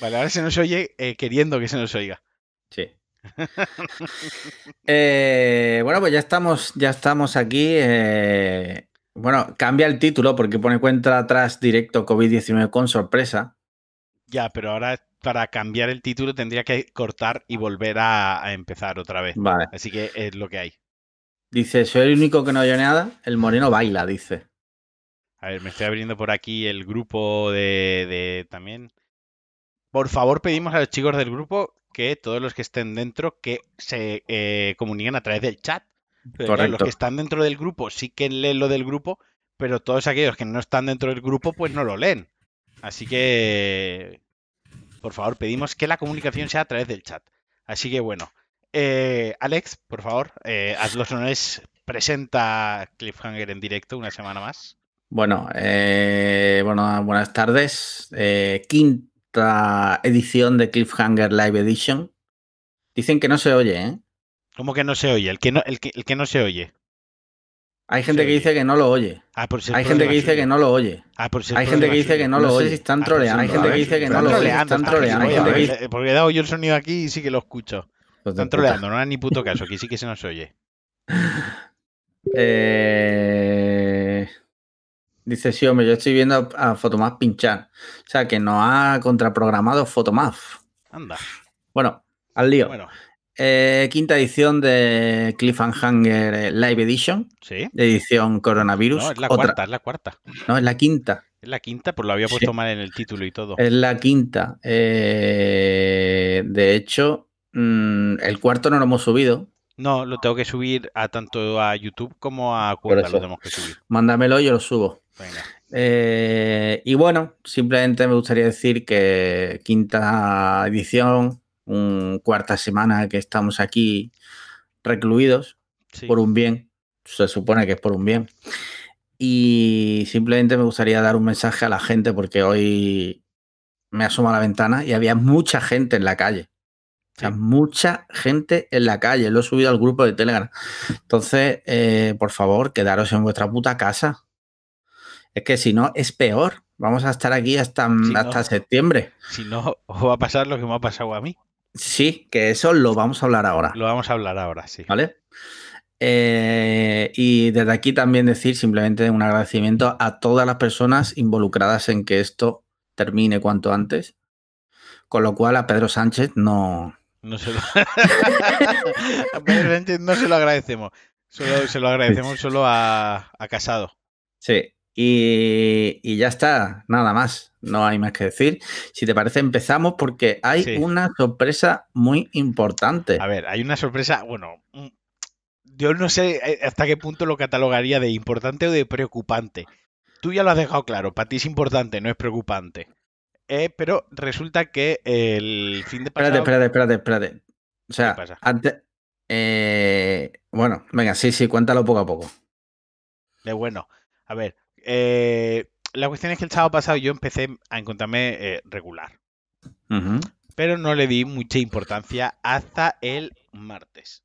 Vale, ahora se nos oye eh, queriendo que se nos oiga. Sí. Eh, bueno, pues ya estamos, ya estamos aquí. eh, bueno, cambia el título porque pone cuenta atrás directo COVID-19 con sorpresa. Ya, pero ahora para cambiar el título tendría que cortar y volver a, a empezar otra vez. Vale. Así que es lo que hay. Dice, soy el único que no oye nada. El moreno baila, dice. A ver, me estoy abriendo por aquí el grupo de, de también. Por favor, pedimos a los chicos del grupo que todos los que estén dentro que se eh, comuniquen a través del chat. Pero claro, los que están dentro del grupo sí que leen lo del grupo, pero todos aquellos que no están dentro del grupo pues no lo leen. Así que, por favor, pedimos que la comunicación sea a través del chat. Así que bueno, eh, Alex, por favor, eh, haz los honores, presenta Cliffhanger en directo una semana más. Bueno, eh, bueno, buenas tardes. Eh, edición de Cliffhanger Live Edition. Dicen que no se oye, ¿eh? ¿Cómo que no se oye? El que no, el que, el que no se oye. Hay gente que dice que no lo oye. Hay gente que dice que no lo oye. Hay gente que dice que no lo oye. si Están troleando. Hay gente que dice que no lo oye. Están está troleando. Porque he dado yo el sonido aquí y sí que lo escucho. De Están troleando, no dan ni puto caso. Aquí sí que se nos oye. Eh, Dice, sí, hombre, yo estoy viendo a Photomap pinchar. O sea, que nos ha contraprogramado Photomap. Anda. Bueno, al lío. Bueno, Eh, quinta edición de Cliffhanger eh, Live Edition, sí. de edición coronavirus. No, es la Otra- cuarta, es la cuarta. No, es la quinta. Es la quinta, pues lo había Sí. puesto mal en el título y todo. Es la quinta. Eh, de hecho, mm, el cuarto no lo hemos subido. No, lo tengo que subir a tanto a YouTube como a eso. lo tenemos que subir. Mándamelo y yo lo subo. Venga. Eh, y bueno, simplemente me gustaría decir que quinta edición, un cuarta semana que estamos aquí recluidos Sí. por un bien. Se supone que es por un bien. Y simplemente me gustaría dar un mensaje a la gente porque hoy me asomo a la ventana y había mucha gente en la calle. O sea, mucha gente en la calle. Lo he subido al grupo de Telegram. Entonces, eh, por favor, quedaros en vuestra puta casa. Es que si no, es peor. Vamos a estar aquí hasta, Si no- hasta septiembre. Si no, os va a pasar lo que me ha pasado a mí. Sí, que eso lo vamos a hablar ahora. Lo vamos a hablar ahora, sí. ¿Vale? Eh, y desde aquí también decir simplemente un agradecimiento a todas las personas involucradas en que esto termine cuanto antes. Con lo cual a Pedro Sánchez no. No se lo... a Pedro Sánchez no se lo agradecemos. Solo, se lo agradecemos solo a, a Casado. Sí. Y, y ya está, nada más. No hay más que decir. Si te parece, empezamos porque hay Sí. una sorpresa muy importante. A ver, hay una sorpresa, bueno, mm, yo no sé eh, hasta qué punto lo catalogaría de importante o de preocupante. Tú ya lo has dejado claro, para ti es importante, no es preocupante. Eh, pero resulta que el fin de pasado... Espérate, espérate, espérate, espérate. O sea, pasa? antes. eh, bueno, venga, sí, sí, cuéntalo poco a poco. De bueno, a ver, eh, la cuestión es que el sábado pasado yo empecé a encontrarme eh, regular, pero no le di mucha importancia hasta el martes.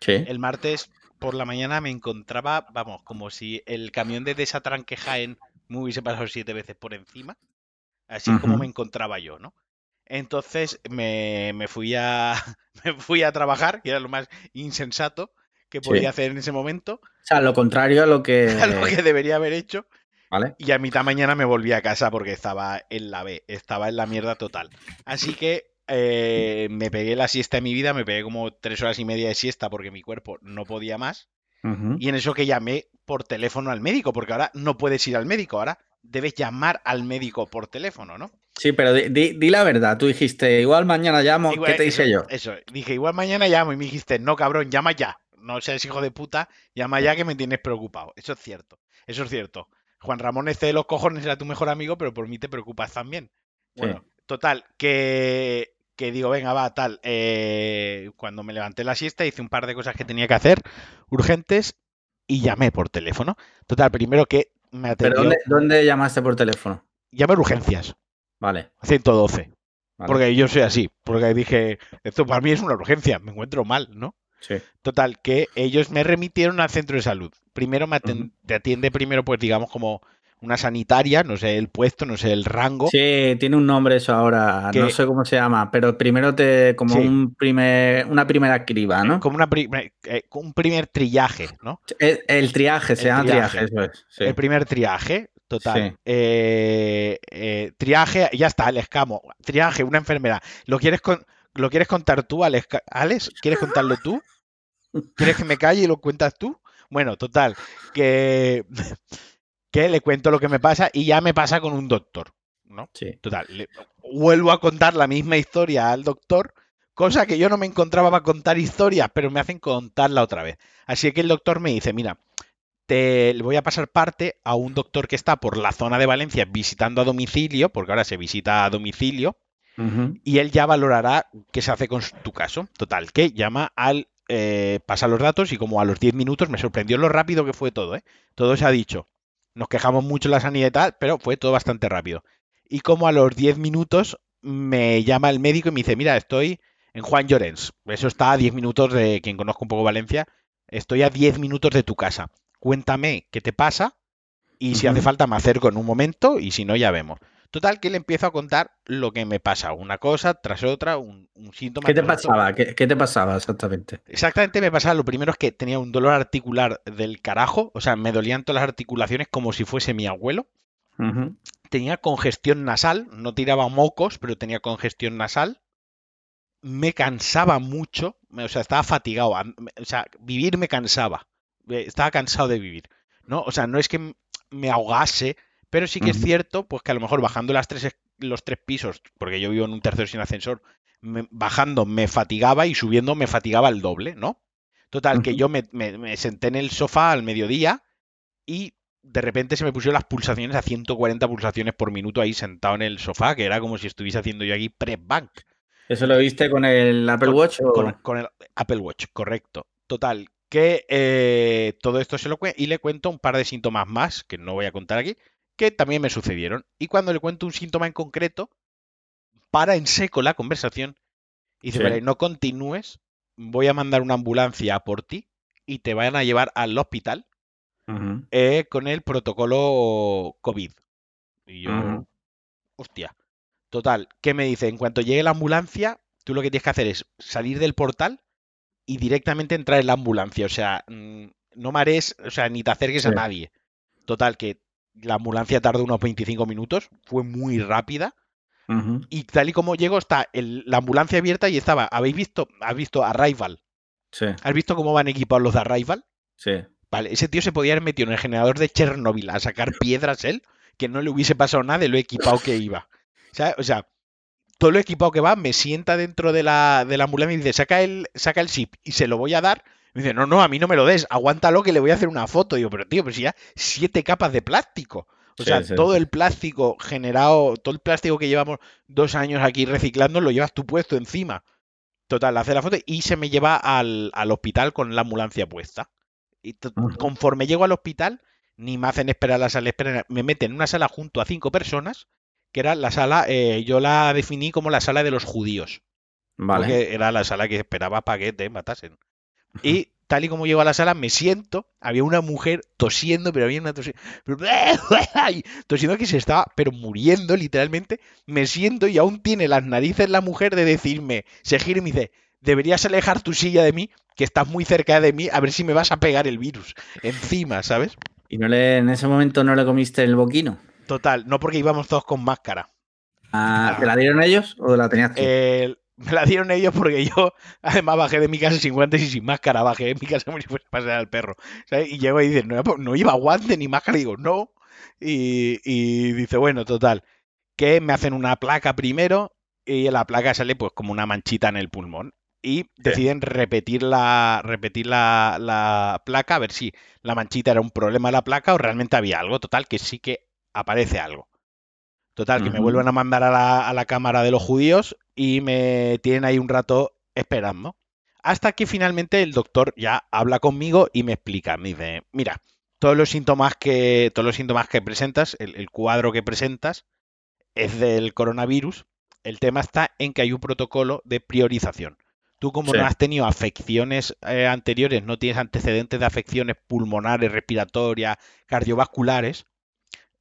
Sí. El martes por la mañana me encontraba, vamos, como si el camión de Desatranque Jaén me hubiese pasado siete veces por encima. Así como me encontraba yo, ¿no? Entonces me, me fui a me fui a trabajar, que era lo más insensato que Sí. podía hacer en ese momento, sea, lo contrario a lo que. a lo que debería haber hecho. ¿Vale? Y a mitad mañana me volví a casa porque estaba en la B, estaba en la mierda total. Así que eh, me pegué la siesta de mi vida, me pegué como tres horas y media de siesta porque mi cuerpo no podía más. Y en eso que llamé por teléfono al médico, porque ahora no puedes ir al médico, ahora debes llamar al médico por teléfono, ¿no? Sí, pero di, di- di la verdad. Tú dijiste, igual mañana llamo. Igual, ¿Qué te eso, dije yo? Eso, dije, igual mañana llamo y me dijiste, no cabrón, llama ya. No seas hijo de puta, llama ya que me tienes preocupado. Eso es cierto, eso es cierto. Juan Ramón este de los cojones era tu mejor amigo, pero por mí te preocupas también. Bueno, total, que, que digo, venga, va, tal. eh, cuando me levanté la siesta hice un par de cosas que tenía que hacer, urgentes, y llamé por teléfono. Total, primero que me ¿Pero atendió. dónde, dónde llamaste por teléfono? Llamé a urgencias, Vale. 112. vale. Porque yo soy así, porque dije, esto para mí es una urgencia, me encuentro mal, ¿no? Sí. Total, que ellos me remitieron al centro de salud. Primero me te atiende primero, pues digamos, como una sanitaria, no sé el puesto, no sé el rango. Sí, tiene un nombre eso ahora, no sé cómo se llama, pero primero te como Sí. un primer, una primera criba, ¿no? Como una pri- eh, un primer triaje, ¿no? El, el triaje, se llama triaje, triaje. eso es. sí. El primer triaje, total. Sí. Eh, eh, triaje, ya está, el escamo. Triaje, una enfermedad. ¿Lo quieres, con- ¿Lo quieres contar tú, Alex? Alex? ¿Quieres contarlo tú? ¿Quieres que me calle y lo cuentas tú? Bueno, total, que, que le cuento lo que me pasa y ya me pasa con un doctor, ¿no? Sí. Total, le- vuelvo a contar la misma historia al doctor, cosa que yo no me encontraba para contar historias, pero me hacen contarla otra vez. Así que el doctor me dice, mira, te le voy a pasar parte a un doctor que está por la zona de Valencia visitando a domicilio, porque ahora se visita a domicilio, Y él ya valorará qué se hace con tu caso. Total, que llama al... eh, pasa los datos y como a los 10 minutos me sorprendió lo rápido que fue todo, ¿eh? Todo se ha dicho. Nos quejamos mucho la sanidad y tal, pero fue todo bastante rápido. Y como a los 10 minutos me llama el médico y me dice, mira, estoy en Juan Llorens. Eso está a 10 minutos de quien conozco un poco Valencia. Estoy a 10 minutos de tu casa. Cuéntame qué te pasa y si hace falta me acerco en un momento y si no ya vemos. Total, que le empiezo a contar lo que me pasa, una cosa tras otra, un, un síntoma. ¿Qué te pasaba? ¿Qué, qué te pasaba exactamente? Exactamente me pasaba, lo primero es que tenía un dolor articular del carajo, o sea, me dolían todas las articulaciones como si fuese mi abuelo. Tenía congestión nasal, no tiraba mocos, pero tenía congestión nasal. Me cansaba mucho, o sea, estaba fatigado, o sea, vivir me cansaba, eh, estaba cansado de vivir, ¿no? O sea, no es que me ahogase, pero sí que es cierto, pues que a lo mejor bajando las tres, es- los tres pisos, porque yo vivo en un tercero sin ascensor, me- bajando me fatigaba y subiendo me fatigaba el doble, ¿no? Total, que yo me, me- me senté en el sofá al mediodía y de repente se me pusieron las pulsaciones a 140 pulsaciones por minuto ahí sentado en el sofá, que era como si estuviese haciendo yo aquí press bank ¿Eso lo viste con el Apple Con- Watch? o- con, con el Apple Watch, correcto. Total, que eh, todo esto se lo cuento y le cuento un par de síntomas más, que no voy a contar aquí, que también me sucedieron. Y cuando le cuento un síntoma en concreto, para en seco la conversación y dice, Sí. vale, no continúes, voy a mandar una ambulancia por ti y te van a llevar al hospital eh, con el protocolo COVID. Y yo, Ujú. hostia. Total, ¿qué me dice? En cuanto llegue la ambulancia, tú lo que tienes que hacer es salir del portal y directamente entrar en la ambulancia. O sea, mm, no marees, o sea, ni te acerques a nadie. Total, que la ambulancia tardó unos 25 minutos, fue muy rápida. Y tal y como llego, está el- la ambulancia abierta y estaba. ¿Habéis visto? ¿Has visto Arrival? Sí, ¿Has visto cómo van equipados los de Arrival? sí. Vale, ese tío se podía haber metido en el generador de Chernobyl a sacar piedras él, que no le hubiese pasado nada de lo equipado que iba. ¿Sabes? O sea, todo lo equipado que va, me sienta dentro de la, de la ambulancia y dice, saca el, saca el chip y se lo voy a dar. Me dice, no, no, a mí no me lo des, aguántalo que le voy a hacer una foto. Digo, pero tío, pero si ya siete capas de plástico. O sea, sí. todo el plástico generado, todo el plástico que llevamos dos años aquí reciclando, lo llevas tú puesto encima. Total, hace la foto y se me lleva al, al hospital con la ambulancia puesta. Y conforme llego al hospital, ni me hacen esperar a la sala espera. Me meten en una sala junto a cinco personas, que era la sala, eh, yo la definí como la sala de los judíos. Vale. Porque era la sala que esperaba para que te matasen. Y tal y como llego a la sala, me siento, había una mujer tosiendo, pero había una tosiendo, tosiendo que se estaba, pero muriendo literalmente. Me siento y aún tiene las narices la mujer de decirme, se gira y me dice, deberías alejar tu silla de mí, que estás muy cerca de mí, a ver si me vas a pegar el virus encima, ¿sabes? ¿Y no le, en ese momento no le comiste el boquino? Total, no porque íbamos todos con máscara. Ah, ¿Te la dieron ellos o la tenías tú? Me la dieron ellos porque yo, además, bajé de mi casa sin guantes y sin máscara. Bajé de mi casa como si fuese a pasear al perro. ¿sabes? Y llego y dice, no, no iba guante ni máscara. Y digo, no. Y, y dice, bueno, total. Que me hacen una placa primero y la placa sale pues como una manchita en el pulmón. Y deciden repetir la, repetir la, la placa a ver si la manchita era un problema de la placa o realmente había algo. Total, que sí que aparece algo. Total, que me vuelven a mandar a la, a la cámara de los judíos y me tienen ahí un rato esperando. Hasta que finalmente el doctor ya habla conmigo y me explica. Me dice, mira, todos los síntomas que, todos los síntomas que presentas, el, el cuadro que presentas, es del coronavirus. El tema está en que hay un protocolo de priorización. Tú como Sí. no has tenido afecciones eh, anteriores, no tienes antecedentes de afecciones pulmonares, respiratorias, cardiovasculares,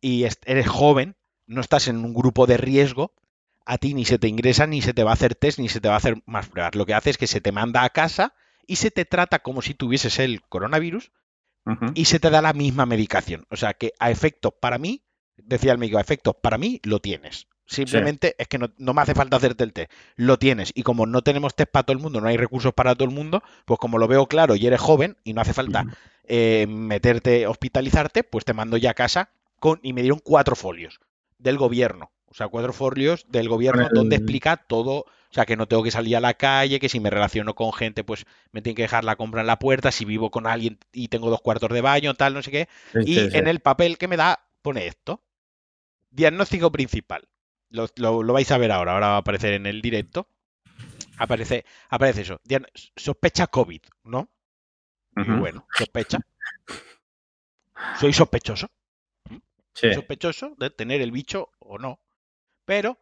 y eres joven, no estás en un grupo de riesgo, a ti ni se te ingresa, ni se te va a hacer test, ni se te va a hacer más pruebas. Lo que hace es que se te manda a casa y se te trata como si tuvieses el coronavirus y se te da la misma medicación. O sea que a efectos para mí, decía el médico, a efectos para mí lo tienes. Simplemente es que no, me hace falta hacerte el test. Lo tienes. Y como no tenemos test para todo el mundo, no hay recursos para todo el mundo, pues como lo veo claro y eres joven y no hace falta eh, meterte, hospitalizarte, pues te mando ya a casa con, y me dieron cuatro folios del gobierno. O sea, cuatro folios del gobierno donde explica todo. O sea, que no tengo que salir a la calle, que si me relaciono con gente, pues me tienen que dejar la compra en la puerta, si vivo con alguien y tengo dos cuartos de baño, tal, no sé qué. y en el papel que me da pone esto. Diagnóstico principal. Lo, vais a ver ahora, ahora va a aparecer en el directo. Aparece, aparece eso. Sospecha COVID, ¿no? bueno, sospecha. Soy sospechoso. Sospechoso de tener el bicho o no. Pero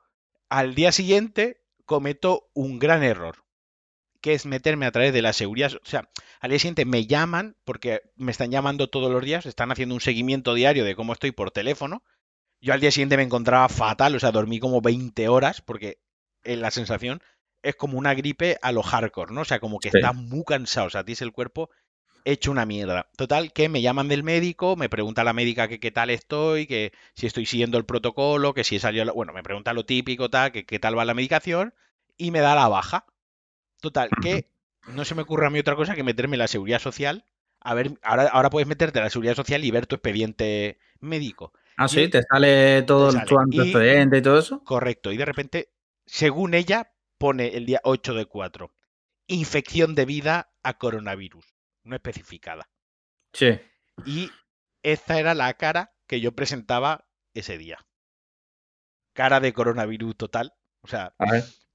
al día siguiente cometo un gran error, que es meterme a través de la seguridad. O sea, al día siguiente me llaman, porque me están llamando todos los días, están haciendo un seguimiento diario de cómo estoy por teléfono. Yo al día siguiente me encontraba fatal, o sea, dormí como 20 horas, porque en la sensación es como una gripe a lo hardcore, ¿no? O sea, como que estás muy cansado, o sea, ti es el cuerpo hecho una mierda. Total, que me llaman del médico, me pregunta la médica que qué tal estoy, que si estoy siguiendo el protocolo, que si he salido... Bueno, me pregunta lo típico, tal, que qué tal va la medicación, y me da la baja. Total, que no se me ocurre a mí otra cosa que meterme en la seguridad social. A ver, ahora, ahora puedes meterte en la seguridad social y ver tu expediente médico. Ah, sí, te sale todo tu antecedente y, y todo eso. Correcto, y de repente, según ella, pone el día 8 de 4. Infección debida a coronavirus no especificada. Sí. Y esta era la cara que yo presentaba ese día. Cara de coronavirus total, o sea,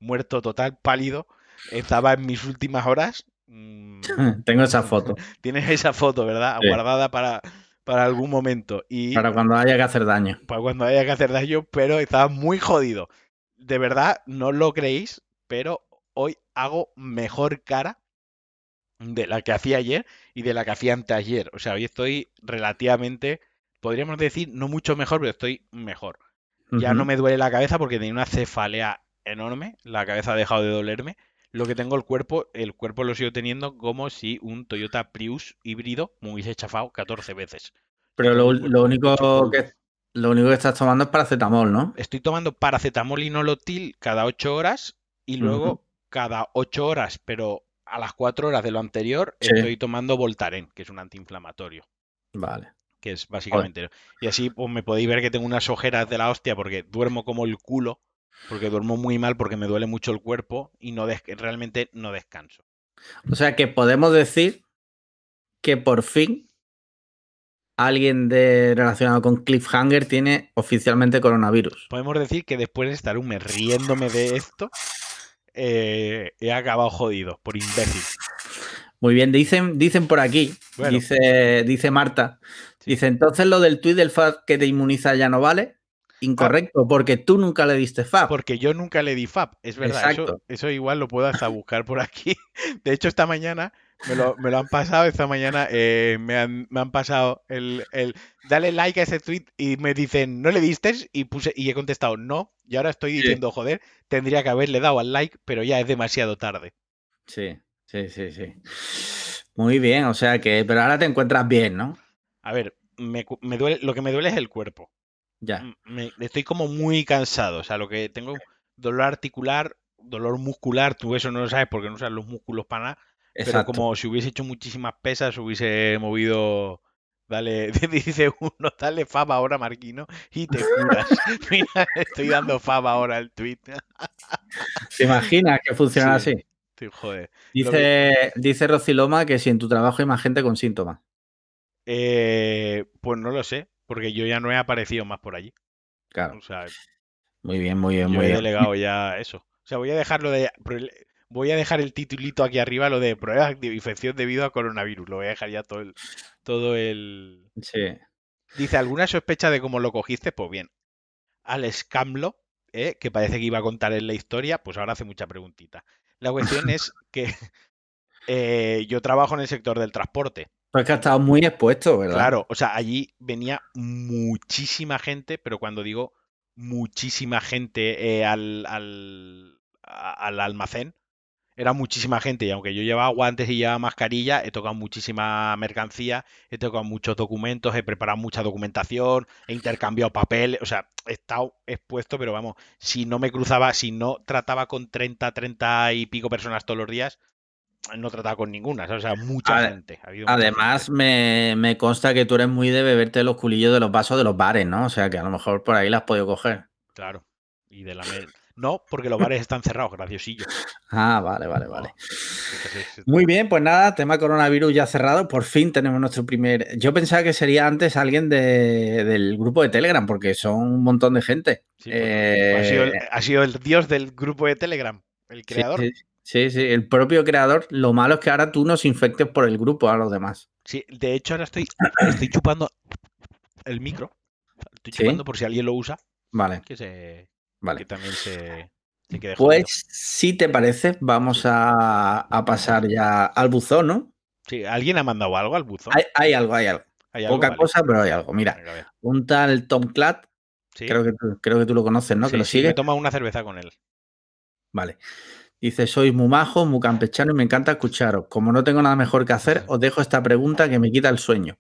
muerto total, pálido. Estaba en mis últimas horas. Mm, Tengo esa foto. Tienes esa foto, ¿verdad? Guardada para, para algún momento. Y, para cuando haya que hacer daño. Para cuando haya que hacer daño, pero estaba muy jodido. De verdad, no lo creéis, pero hoy hago mejor cara de la que hacía ayer y de la que hacía anteayer. O sea, hoy estoy relativamente, podríamos decir, no mucho mejor, pero estoy mejor. Ya no me duele la cabeza porque tenía una cefalea enorme, la cabeza ha dejado de dolerme. Lo que tengo el cuerpo, el cuerpo lo sigo teniendo como si un Toyota Prius híbrido me hubiese chafado 14 veces. Pero lo, único que lo único que estás tomando es paracetamol, ¿no? Estoy tomando paracetamol y nolotil cada 8 horas y luego cada 8 horas, pero a las 4 horas de lo anterior estoy tomando Voltaren, que es un antiinflamatorio. Vale. Que es básicamente. Y así pues, me podéis ver que tengo unas ojeras de la hostia porque duermo como el culo, porque duermo muy mal porque me duele mucho el cuerpo y no realmente no descanso. O sea que podemos decir que por fin alguien de, relacionado con Cliffhanger tiene oficialmente coronavirus. Podemos decir que después de estar un mes riéndome de esto, eh, he acabado jodido por imbécil. Muy bien, dicen, dicen por aquí, dice, dice Marta, dice, entonces lo del tuit del FAB que te inmuniza ya no vale. Incorrecto, porque tú nunca le diste FAB. Porque yo nunca le di FAB, es verdad. Eso, eso, igual lo puedo hasta buscar por aquí. De hecho, esta mañana me lo, han pasado esta mañana, eh, me, han, pasado el, dale like a ese tweet y me dicen, ¿no le diste? Y puse, y he contestado no, y ahora estoy diciendo, joder, tendría que haberle dado al like, pero ya es demasiado tarde. Sí, sí, sí, sí. Muy bien, o sea que, pero ahora te encuentras bien, ¿no? A ver, me, duele, lo que me duele es el cuerpo. Ya. Me, estoy como muy cansado, o sea, lo que tengo dolor articular, dolor muscular, tú eso no lo sabes porque no usas los músculos para nada, pero como si hubiese hecho muchísimas pesas, hubiese movido. Dale, dice uno, dale fama ahora, Marquino, y te curas. Mira, estoy dando fama ahora al tweet. ¿Te imaginas que funciona así? joder. Dice, dice Rociloma que si en tu trabajo hay más gente con síntomas. Eh, pues no lo sé, porque yo ya no he aparecido más por allí. Claro. muy bien, muy bien, muy he bien. delegado ya eso. O sea, voy a dejarlo de voy a dejar el titulito aquí arriba, lo de pruebas de infección debido a coronavirus. Lo voy a dejar ya todo el. Todo el... Sí. Dice, ¿alguna sospecha de cómo lo cogiste? Pues bien. Al escamlo, ¿eh? que parece que iba a contar en la historia, pues ahora hace mucha preguntita. La cuestión es que eh, yo trabajo en el sector del transporte. Pues que ha estado muy expuesto, ¿verdad? Claro, o sea, allí venía muchísima gente, pero cuando digo muchísima gente eh, al, al, al almacén, era muchísima gente. Y aunque yo llevaba guantes y llevaba mascarilla, he tocado muchísima mercancía, he tocado muchos documentos, he preparado mucha documentación, he intercambiado papeles, o sea, he estado expuesto, pero vamos, si no me cruzaba, si no trataba con 30, 30 y pico personas todos los días, no trataba con ninguna, ¿sabes? o sea, mucha gente. ha habido mucha Además, gente, me, me consta que tú eres muy de beberte los culillos de los vasos de los bares, ¿no? O sea, que a lo mejor por ahí las has podido coger. claro. Y de la No, porque los bares están cerrados, graciosillo. Ah, vale, vale, vale. Muy bien, pues nada, tema coronavirus ya cerrado. Por fin tenemos nuestro primer. Yo pensaba que sería antes alguien de- del grupo de Telegram, porque son un montón de gente. sí, ha, sido el, ha sido el dios del grupo de Telegram, el sí, creador. sí, sí, sí, el propio creador. Lo malo es que ahora tú nos infectes por el grupo a los demás. Sí, de hecho ahora estoy, estoy chupando el micro. Estoy Sí. chupando por si alguien lo usa, Vale, que, se, que vale. también se, se quede jodido. Pues, si te parece, vamos a, a pasar ya al buzón, ¿no? Sí, ¿alguien ha mandado algo al buzón? Hay, hay algo, hay algo. ¿Hay algo? Poca Vale. cosa, pero hay algo. Mira, Venga, un tal Tom Clatt, Sí, creo, que tú, creo que tú lo conoces, ¿no? sí, que lo sí, sigue. me tomado una cerveza con él. Vale. Dice, sois muy majo, muy campechano y me encanta escucharos. Como no tengo nada mejor que hacer, os dejo esta pregunta que me quita el sueño.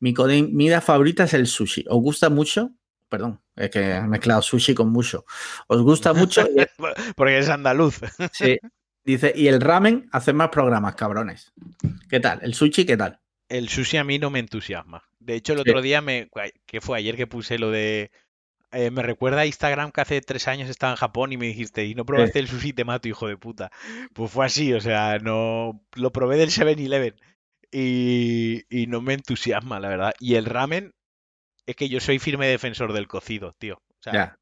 Mi comida favorita es el sushi. ¿Os gusta mucho? Perdón, es que he mezclado sushi con mucho. ¿Os gusta mucho? Y- Porque es andaluz. sí. Dice, y el ramen, haced más programas, cabrones. ¿Qué tal? ¿El sushi qué tal? El sushi a mí no me entusiasma. De hecho, el Sí. otro día me. que fue ayer que puse lo de. eh, me recuerda a Instagram que hace tres años estaba en Japón y me dijiste, ¿y no probaste el sushi? Te mato, hijo de puta. Pues fue así, o sea, no. Lo probé del 7-Eleven y, y no me entusiasma, la verdad. Y el ramen, es que yo soy firme defensor del cocido, tío. O sea, Ya,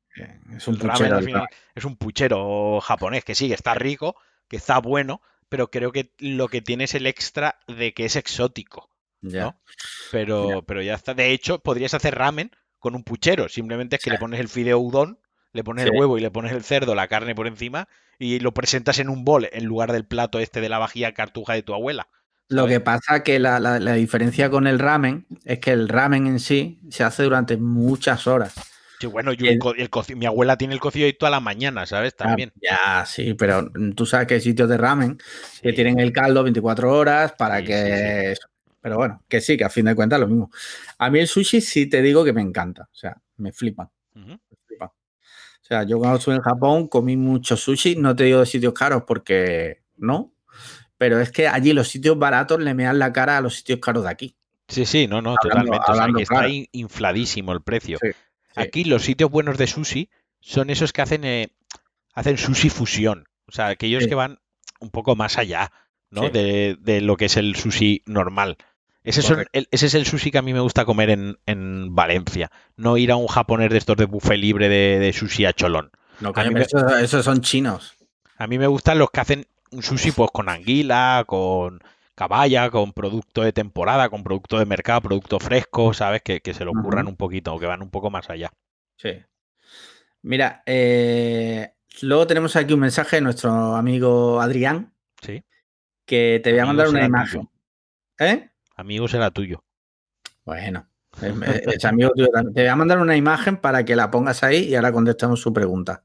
es un ramen puchero. al el final ramen. es un puchero japonés que sí, que está rico, que está bueno, pero creo que lo que tiene es el extra de que es exótico. Ya. ¿no? Pero, pero ya está. De hecho, podrías hacer ramen con un puchero. Simplemente es que Sí. le pones el fideo udon, le pones Sí. el huevo y le pones el cerdo, la carne por encima y lo presentas en un bol en lugar del plato este de la vajilla cartuja de tu abuela. Lo que pasa que la, la- la diferencia con el ramen es que el ramen en sí se hace durante muchas horas. Sí, bueno, yo Y el- el co- el coci- mi abuela tiene el cocido ahí toda la mañana, ¿sabes? Ah, También. Ya, sí, pero tú sabes que hay sitios de ramen que tienen el caldo 24 horas para Sí, que... Pero bueno, que sí, que a fin de cuentas lo mismo. A mí el sushi sí te digo que me encanta. O sea, me flipa. Me flipa. O sea, yo cuando estuve en Japón comí mucho sushi. No te digo de sitios caros porque no. Pero es que allí los sitios baratos le mean la cara a los sitios caros de aquí. Sí, sí, no, no, Hablando- totalmente. O sea, está infladísimo el precio. Sí, sí. Aquí los sitios buenos de sushi son esos que hacen, eh, hacen sushi fusión. O sea, aquellos Sí. que van un poco más allá, ¿no? De, de lo que es el sushi normal. Ese, son- el- ese es el sushi que a mí me gusta comer en, en Valencia. No ir a un japonés de estos de buffet libre de, de sushi a cholón. No, A coño, mí pero me- esos, esos son chinos. A mí me gustan los que hacen un sushi pues con anguila, con caballa, con producto de temporada, con producto de mercado, producto fresco, ¿sabes? Que, que se lo curran Ujú. un poquito, o que van un poco más allá. Sí. Mira, eh, luego tenemos aquí un mensaje de nuestro amigo Adrián Sí. que te voy a Amigo mandar una imagen. tuyo. ¿Eh? Amigo será tuyo. Bueno, es, es amigo tuyo también. Te voy a mandar una imagen para que la pongas ahí y ahora contestamos su pregunta.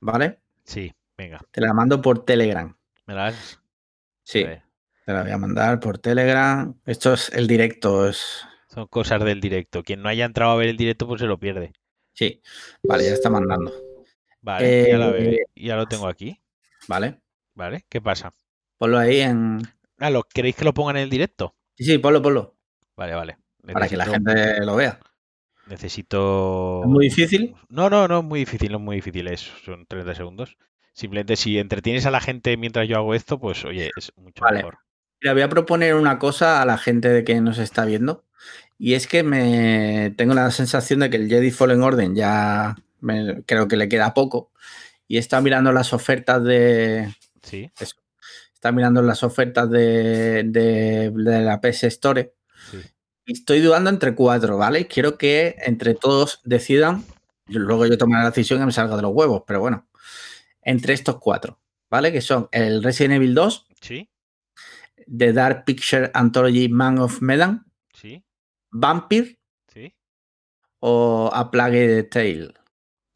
¿Vale? Sí, venga. Te la mando por Telegram. ¿Me la das? Sí, te la voy a mandar por Telegram. Esto es el directo. Es... Son cosas del directo. Quien no haya entrado a ver el directo, pues se lo pierde. Sí, vale, ya está mandando. Vale, ya, la Eh, veo. Ya lo tengo aquí. ¿Vale? ¿Vale? ¿Qué pasa? Ponlo ahí en. Ah, ¿lo, ¿queréis que lo pongan en el directo? Sí, sí, ponlo, ponlo. Vale, vale. Para que la gente lo vea. Necesito. ¿Es muy difícil? No, no, no es muy difícil, no es muy difícil. Es, son 30 segundos. Simplemente si entretienes a la gente mientras yo hago esto, pues oye, es mucho Vale. mejor. Mira, voy a proponer una cosa a la gente de que nos está viendo. Y es que me tengo la sensación de que el Jedi Fallen Order ya me- creo que le queda poco. Y está mirando las ofertas de. Sí, Está mirando las ofertas de, de- de la PS Store. sí. Y estoy dudando entre cuatro, ¿vale? Quiero que entre todos decidan. Luego yo tomaré la decisión que me salga de los huevos, pero bueno. Entre estos cuatro, ¿vale? Que son el Resident Evil 2, ¿Sí? The Dark Picture Anthology Man of Medan, ¿Sí? Vampire ¿Sí? o A Plague Tale.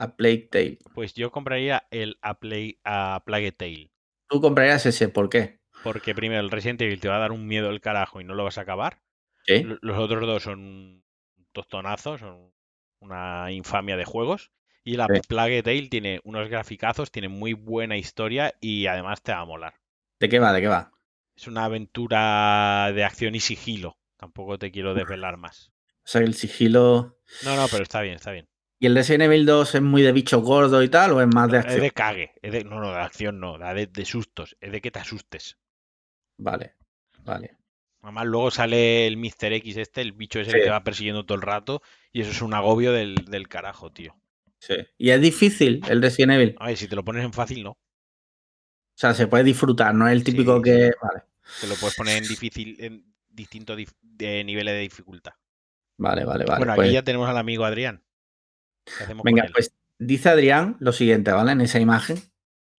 A Plague Tale. Pues yo compraría el A, Play, a Plague Tale. Tú comprarías ese, ¿por qué? Porque primero el Resident Evil te va a dar un miedo del carajo y no lo vas a acabar. Los otros dos son un tostonazo, son una infamia de juegos. Y la Sí. Plague Tale tiene unos graficazos, tiene muy buena historia y además te va a molar. ¿De qué va? ¿De qué va? Es una aventura de acción y sigilo. Tampoco te quiero desvelar más. O sea, el sigilo. No, no, pero está bien, está bien. ¿Y el Resident Evil 2 es muy de bicho gordo y tal o es más de Es acción? de cague. es de- no, no, de acción no. da De, de sustos. Es de que te asustes. Vale, vale. Además, luego sale el Mr. X este, el bicho ese que Sí. te va persiguiendo todo el rato. Y eso es un agobio del, del carajo, tío. Sí. ¿Y es difícil el Resident Evil? A ver, si te lo pones en fácil, no. O sea, se puede disfrutar, no es el típico Sí, que. sí. Vale, Te lo puedes poner en difícil, en distintos dif- de niveles de dificultad. vale, vale. vale. bueno, aquí pues- ya tenemos al amigo Adrián. ¿Qué hacemos Venga, pues dice Adrián lo siguiente, ¿vale? En esa imagen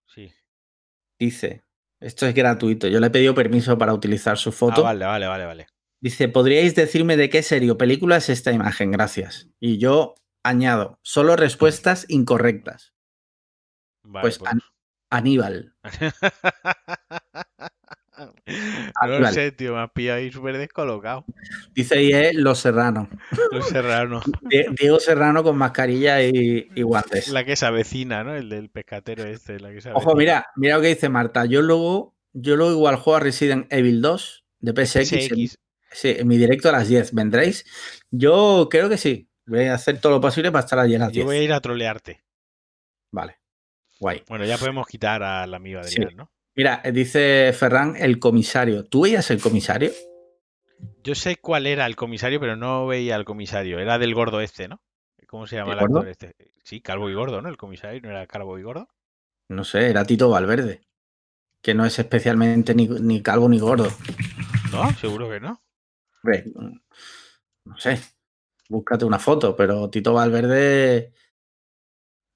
Sí. dice, esto es gratuito, yo le he pedido permiso para utilizar su Ah, foto. vale, vale, vale, vale. Dice, ¿podríais decirme de qué serie o película es esta imagen? Gracias. Y yo añado, solo respuestas incorrectas. Vale, Pues, pues- An- Aníbal. no lo sé, tío, me has pillado ahí súper descolocado. Dice ahí es Los Serrano. Los serranos. Die- Diego Serrano con mascarilla y, y guantes. La que se avecina, ¿no? El del pescatero este, la que se Ojo, mira, mira lo que dice Marta. Yo luego, yo luego igual juego a Resident Evil 2 de PSX. en- sí, en mi directo a las 10. ¿Vendréis? Yo creo que sí. Voy a hacer todo lo posible para estar allí las Yo 10. voy a ir a trolearte. Vale. Guay. Bueno, ya podemos quitar al amigo Sí. Adrián, ¿no? Mira, eh, dice Ferran, el comisario. ¿Tú veías el comisario? Yo sé cuál era el comisario, pero no veía al comisario. Era del gordo este, ¿no? ¿Cómo se llama ¿El el gordo? actor este? Sí, calvo y gordo, ¿no? El comisario no era calvo y gordo. No sé, era Tito Valverde. Que no es especialmente ni, ni calvo ni gordo. No, seguro que no. Mm, no sé. Búscate una foto, pero Tito Valverde.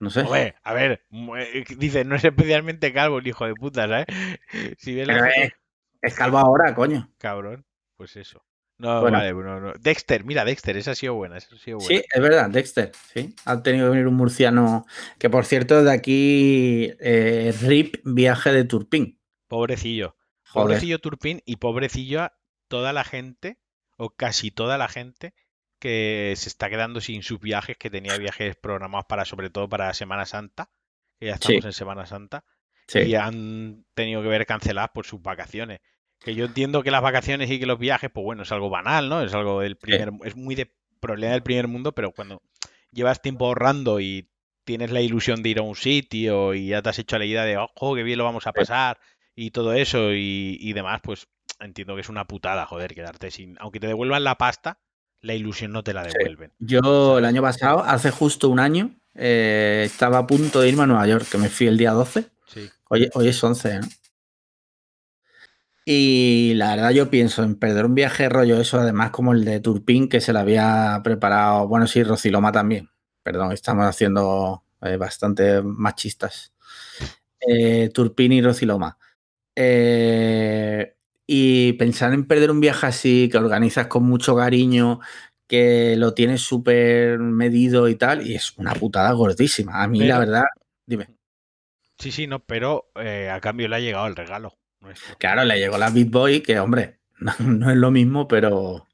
No sé. A ver, mu- eh, dice, no es especialmente calvo el hijo de puta, ¿sabes? Si ves la es, es calvo ahora, coño. Cabrón, pues eso. No, Bueno. vale, no, no. Dexter, mira, Dexter, esa ha sido buena, esa ha sido buena. Sí, es verdad, Dexter. Sí, ha tenido que venir un murciano. Que por cierto, de aquí, eh, RIP viaje de Turpín. Pobrecillo. Joder. Pobrecillo Turpin y pobrecillo a toda la gente, o casi toda la gente, que se está quedando sin sus viajes, que tenía viajes programados para, sobre todo para Semana Santa, que ya estamos Sí. en Semana Santa, Sí, y han tenido que ver canceladas por sus vacaciones. Que yo entiendo que las vacaciones y que los viajes, pues bueno, es algo banal, ¿no? Es algo del primer, es muy de problema del primer mundo, pero cuando llevas tiempo ahorrando y tienes la ilusión de ir a un sitio y ya te has hecho la idea de, ojo, qué bien lo vamos a pasar y todo eso y, y demás, pues entiendo que es una putada, joder, quedarte sin, aunque te devuelvan la pasta, la ilusión no te la devuelven. Yo el año pasado, hace justo un año, eh, estaba a punto de irme a Nueva York, que me fui el día 12. Sí. Hoy, hoy es 11, ¿no? Y la verdad yo pienso en perder un viaje rollo eso, además como el de Turpin, que se le había preparado, bueno, sí, Rociloma también. Perdón, estamos haciendo eh, bastante machistas. Eh, Turpin y Rociloma. Eh, y pensar en perder un viaje así, que organizas con mucho cariño, que lo tienes súper medido y tal, y es una putada gordísima. A mí, la verdad, dime. Sí, sí, no, pero eh, a cambio le ha llegado el regalo. nuestro. Claro, le llegó la Beat Boy, que hombre, no, no es lo mismo, pero,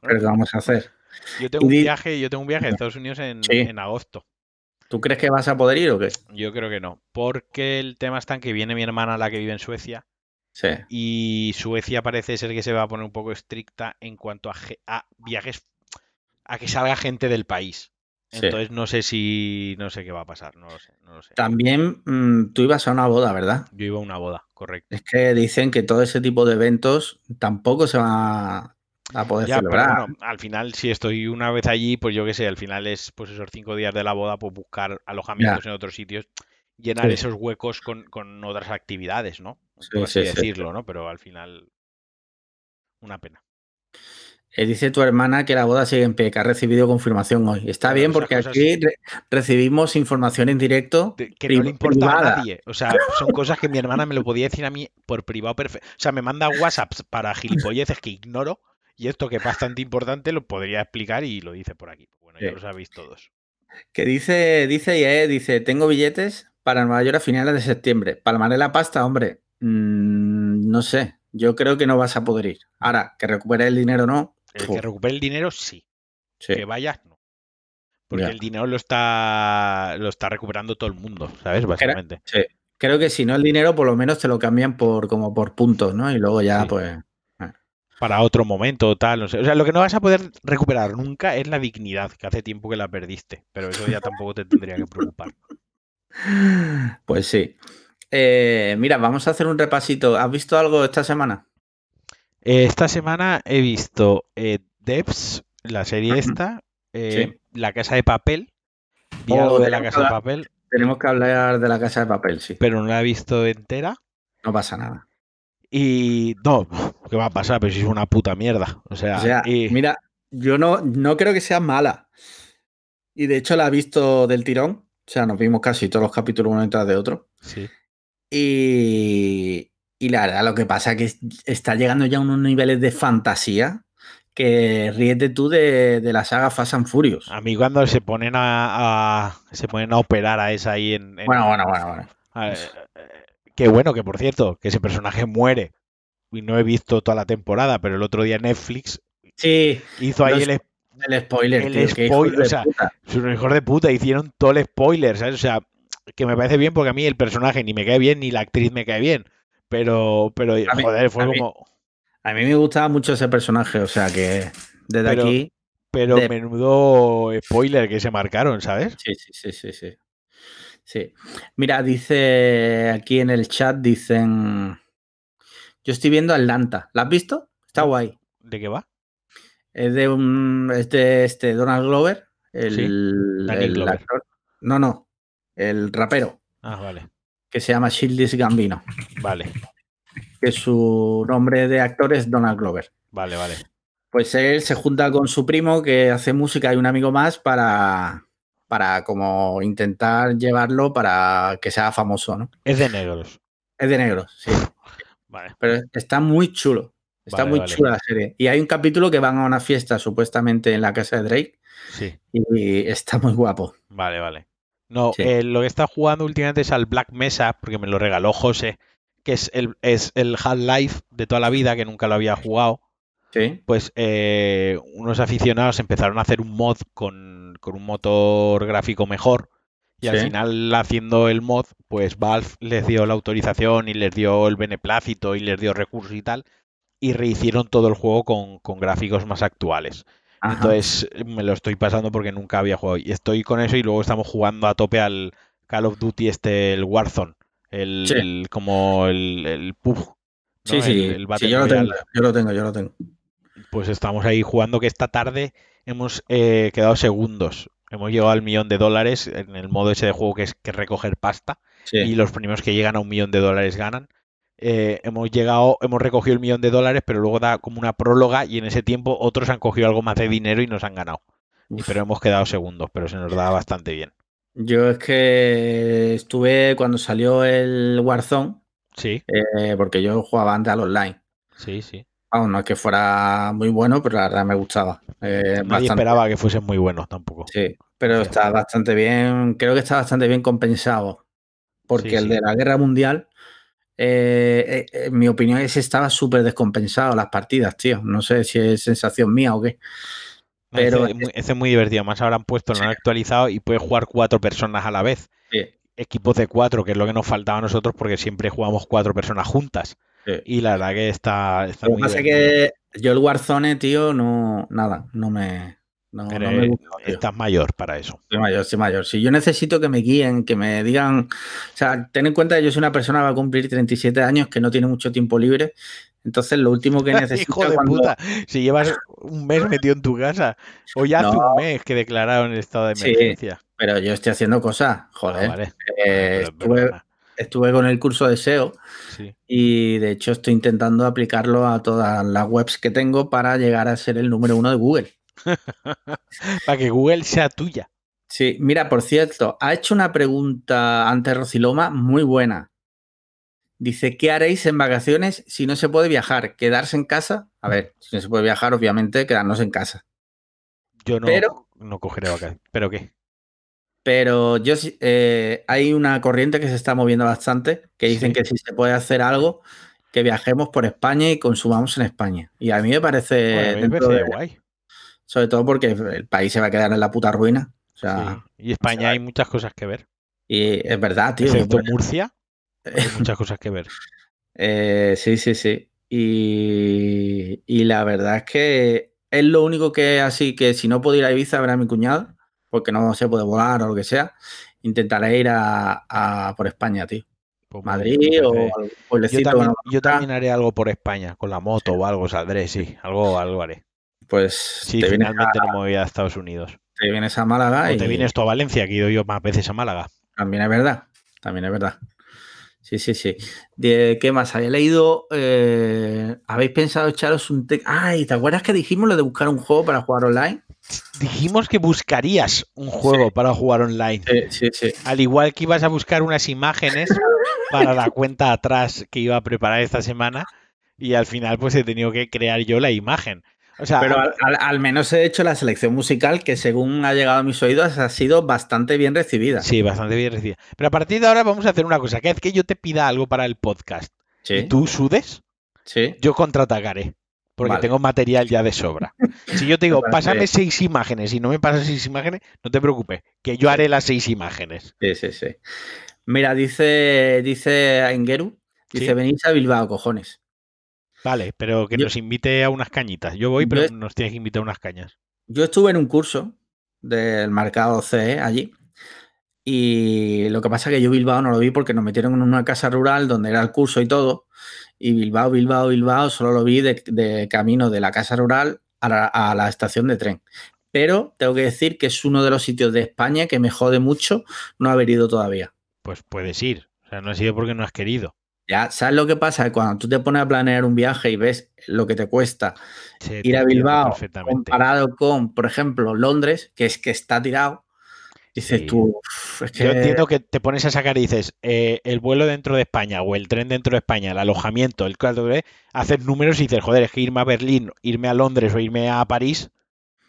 pero ¿qué vamos a hacer? Yo tengo un viaje, yo tengo un viaje a Estados Unidos en, Sí. en agosto. ¿Tú crees que vas a poder ir o qué? Yo creo que no, porque el tema está en que viene mi hermana, la que vive en Suecia, Sí. y Suecia parece ser que se va a poner un poco estricta en cuanto a, a viajes, a que salga gente del país. Sí. Entonces no sé si, no sé qué va a pasar, no lo sé, no lo sé. También mm, tú ibas a una boda, ¿verdad? Yo iba a una boda, correcto. Es que dicen que todo ese tipo de eventos tampoco se va a poder Ya, celebrar. bueno, al final, si estoy una vez allí, pues yo qué sé, al final es pues esos cinco días de la boda, pues buscar alojamientos en otros sitios, llenar Sí. esos huecos con, con otras actividades, ¿no? Sí, Por así sí, sí, decirlo, ¿no? Pero al final, una pena. Eh, dice tu hermana que la boda sigue en pie, que ha recibido confirmación hoy. Está Claro, bien porque aquí re- recibimos información en directo. de- que no le importa a nadie. O sea, son cosas que mi hermana me lo podía decir a mí por privado perfecto. O sea, me manda WhatsApps para gilipolleces que ignoro y esto que es bastante importante lo podría explicar y lo dice por aquí. Bueno, ya Sí. lo sabéis todos. Que dice, dice IE, dice, tengo billetes para Nueva York a finales de septiembre. Palmaré la pasta, hombre. Mm, no sé. Yo creo que no vas a poder ir. Ahora, que recupere el dinero no. El que recupere el dinero, sí. sí. Que vayas, no. Porque Ya. el dinero lo está, lo está recuperando todo el mundo, ¿sabes? Básicamente. Sí. Creo que si no el dinero, por lo menos te lo cambian por como por puntos, ¿no? Y luego ya, Sí. pues. Para otro momento tal, no sé. O sea, lo que no vas a poder recuperar nunca es la dignidad, que hace tiempo que la perdiste. Pero eso ya tampoco te tendría que preocupar. Pues sí. Eh, mira, vamos a hacer un repasito. ¿Has visto algo esta semana? Eh, Esta semana he visto eh, Devs, la serie esta, eh, La Casa de Papel. Vi Oh, algo de La Casa de Papel, Tenemos que hablar de la casa de papel, sí. pero no la he visto entera. No pasa nada. Y no, ¿qué va a pasar? Pero si es una puta mierda. O sea, O sea, y- mira, yo no, no creo que sea mala. Y de hecho la he visto del tirón. O sea, nos vimos casi todos los capítulos uno detrás de otro. sí. Y, y la verdad, lo que pasa es que es- está llegando ya a unos niveles de fantasía que ríete tú de, de la saga Fast and Furious. A mí cuando se ponen a, a- se ponen a operar a esa ahí en, en- Bueno, bueno, bueno, bueno. que bueno, que por cierto, que ese personaje muere. Y no he visto toda la temporada, pero el otro día Netflix Sí, hizo ahí Los- el, el spoiler, El tío, qué spoiler, o sea, los hijos de puta, hicieron todo el spoiler, ¿sabes? O sea, que me parece bien porque a mí el personaje ni me cae bien ni la actriz me cae bien. Pero, pero A mí- joder, fue a mí- como. A mí me gustaba mucho ese personaje, o sea que desde Pero- aquí. Pero de- menudo spoiler que se marcaron, ¿sabes? Sí, sí, sí, sí, sí. Sí. Mira, dice aquí en el chat, dicen. Yo estoy viendo Atlanta. ¿La has visto? Está guay. ¿De qué va? Es de un. Es de este Donald Glover. El, Sí, Danny el Glover. actor. No, no. El rapero. Ah, vale. Que se llama Shieldis Gambino. Vale, Que su nombre de actor es Donald Glover. vale, vale. Pues él se junta con su primo que hace música y un amigo más para, para como intentar llevarlo para que sea famoso, ¿no? Es de negros. Es de negros, sí. Vale. Pero está muy chulo. Está Vale, muy vale. chula la serie. Y hay un capítulo que van a una fiesta supuestamente en la casa de Drake Sí, y está muy guapo. vale, vale. No, Sí. eh, lo que está jugando últimamente es al Black Mesa, porque me lo regaló José, que es el, es el Half-Life de toda la vida, que nunca lo había jugado. Sí. pues eh, unos aficionados empezaron a hacer un mod con, con un motor gráfico mejor y al final haciendo el mod, pues Valve les dio la autorización y les dio el beneplácito y les dio recursos y tal y rehicieron todo el juego con, con gráficos más actuales. Ajá. Entonces me lo estoy pasando porque nunca había jugado y estoy con eso y luego estamos jugando a tope al Call of Duty este, el Warzone, el, Sí. el- como el, el PUBG. ¿no? sí, sí, El- sí, yo lo tengo, yo lo tengo, yo lo tengo. pues estamos ahí jugando que esta tarde hemos eh, quedado segundos. Hemos llegado al millón de dólares en el modo ese de juego que es que recoger pasta Sí. y los primeros que llegan a un millón de dólares ganan. Eh, hemos llegado, hemos recogido el millón de dólares, pero luego da como una próloga y en ese tiempo otros han cogido algo más de dinero y nos han ganado. Uf. pero hemos quedado segundos, pero se nos da bastante bien. Yo es que estuve cuando salió el Warzone, Sí, eh, porque yo jugaba antes al online. sí, sí. Vamos, no es que fuera muy bueno, pero la verdad me gustaba. Eh, Nadie bastante. esperaba que fuesen muy buenos tampoco. Sí, pero Sí. está bastante bien, creo que está bastante bien compensado. Porque Sí, el sí. de la guerra mundial, eh, eh, en mi opinión, ese estaba súper descompensado las partidas, tío. No sé si es sensación mía o qué. Pero ese, es muy- ese es muy divertido. Más ahora han puesto, lo han actualizado y puedes jugar cuatro personas a la vez. Sí, equipos de cuatro, que es lo que nos faltaba a nosotros porque siempre jugamos cuatro personas juntas. sí. Y la verdad que está, está Lo que muy pasa es que yo el Warzone, tío, no, nada, no me, no, no me gusta, estás mayor para eso. Soy mayor, soy mayor. Si yo necesito que me guíen, que me digan. O sea, ten en cuenta que yo soy una persona que va a cumplir 37 años, que no tiene mucho tiempo libre. Entonces, lo último que necesito Hijo de cuando- puta, si llevas un mes metido en tu casa, o ya hace un mes que declararon el estado de Sí, emergencia. Pero yo estoy haciendo cosas, Ah, joder. vale. Eh, estuve, estuve con el curso de SEO Sí. y de hecho estoy intentando aplicarlo a todas las webs que tengo para llegar a ser el número uno de Google. Para que Google sea tuya. Sí, mira, por cierto, ha hecho una pregunta antes Rociloma muy buena. Dice, ¿qué haréis en vacaciones si no se puede viajar? ¿Quedarse en casa? A ver, si no se puede viajar, obviamente, quedarnos en casa. Yo no, Pero- no cogeré vacaciones. ¿Pero qué? Pero yo eh, hay una corriente que se está moviendo bastante, que dicen Sí. que si se puede hacer algo, que viajemos por España y consumamos en España. Y a mí me parece, Bueno, a mí me parece de- guay. Sobre todo porque el país se va a quedar en la puta ruina. O sea, Sí. Y España hay muchas cosas que ver. y es verdad, tío. Excepto Murcia, hay muchas cosas que ver. Eh, sí, sí, sí. Y, y la verdad es que es lo único que así que si no puedo ir a Ibiza a ver a mi cuñado, porque no se puede volar o lo que sea, intentaré ir a, a por España, tío. Pues Madrid me o algún Yo pueblecito. también, yo también haré algo por España, con la moto o algo saldré, sí. Algo, algo haré. Pues te, a, finalmente no me voy a Estados Unidos. te vienes a Málaga O y te vienes tú a Valencia, que he ido yo más veces a Málaga. también es verdad. También es verdad. Sí, sí, sí. De, ¿Qué más? Había leído. eh, ¿Habéis pensado echaros un. te- Ay, ¿te acuerdas que dijimos lo de buscar un juego para jugar online? Dijimos que buscarías un juego para jugar online. Sí, sí, sí. Al igual que ibas a buscar unas imágenes para la cuenta atrás que iba a preparar esta semana. Y al final, pues he tenido que crear yo la imagen. O sea, Pero al, al- al menos he hecho la selección musical que según ha llegado a mis oídos ha sido bastante bien recibida. sí, bastante bien recibida. Pero a partir de ahora vamos a hacer una cosa. Cada vez que yo te pida algo para el podcast y tú sudes, sí. yo contraatacaré. Porque Vale. tengo material ya de sobra. Si yo te digo, pásame seis imágenes y no me pasas seis imágenes, no te preocupes, que yo haré las seis imágenes. Sí, sí, sí. Mira, dice, dice Aingeru, dice, Sí. venís a Bilbao, cojones. Vale, pero que Yo- nos invite a unas cañitas. Yo voy, pero nos tienes que invitar a unas cañas. Yo estuve en un curso del mercado CE allí y lo que pasa es que yo Bilbao no lo vi porque nos metieron en una casa rural donde era el curso y todo y Bilbao, Bilbao, Bilbao solo lo vi de, de camino de la casa rural a la, a la estación de tren. Pero tengo que decir que es uno de los sitios de España que me jode mucho no haber ido todavía. Pues puedes ir. O sea, no ha sido porque no has querido. Ya, ¿sabes lo que pasa? Cuando tú te pones a planear un viaje y ves lo que te cuesta ir a Bilbao comparado con, por ejemplo, Londres, que es que está tirado, dices Sí. tú, "Uf, es que Yo entiendo que te pones a sacar y dices, eh, el vuelo dentro de España o el tren dentro de España, el alojamiento, el haces números y dices, joder, es que irme a Berlín, irme a Londres o irme a París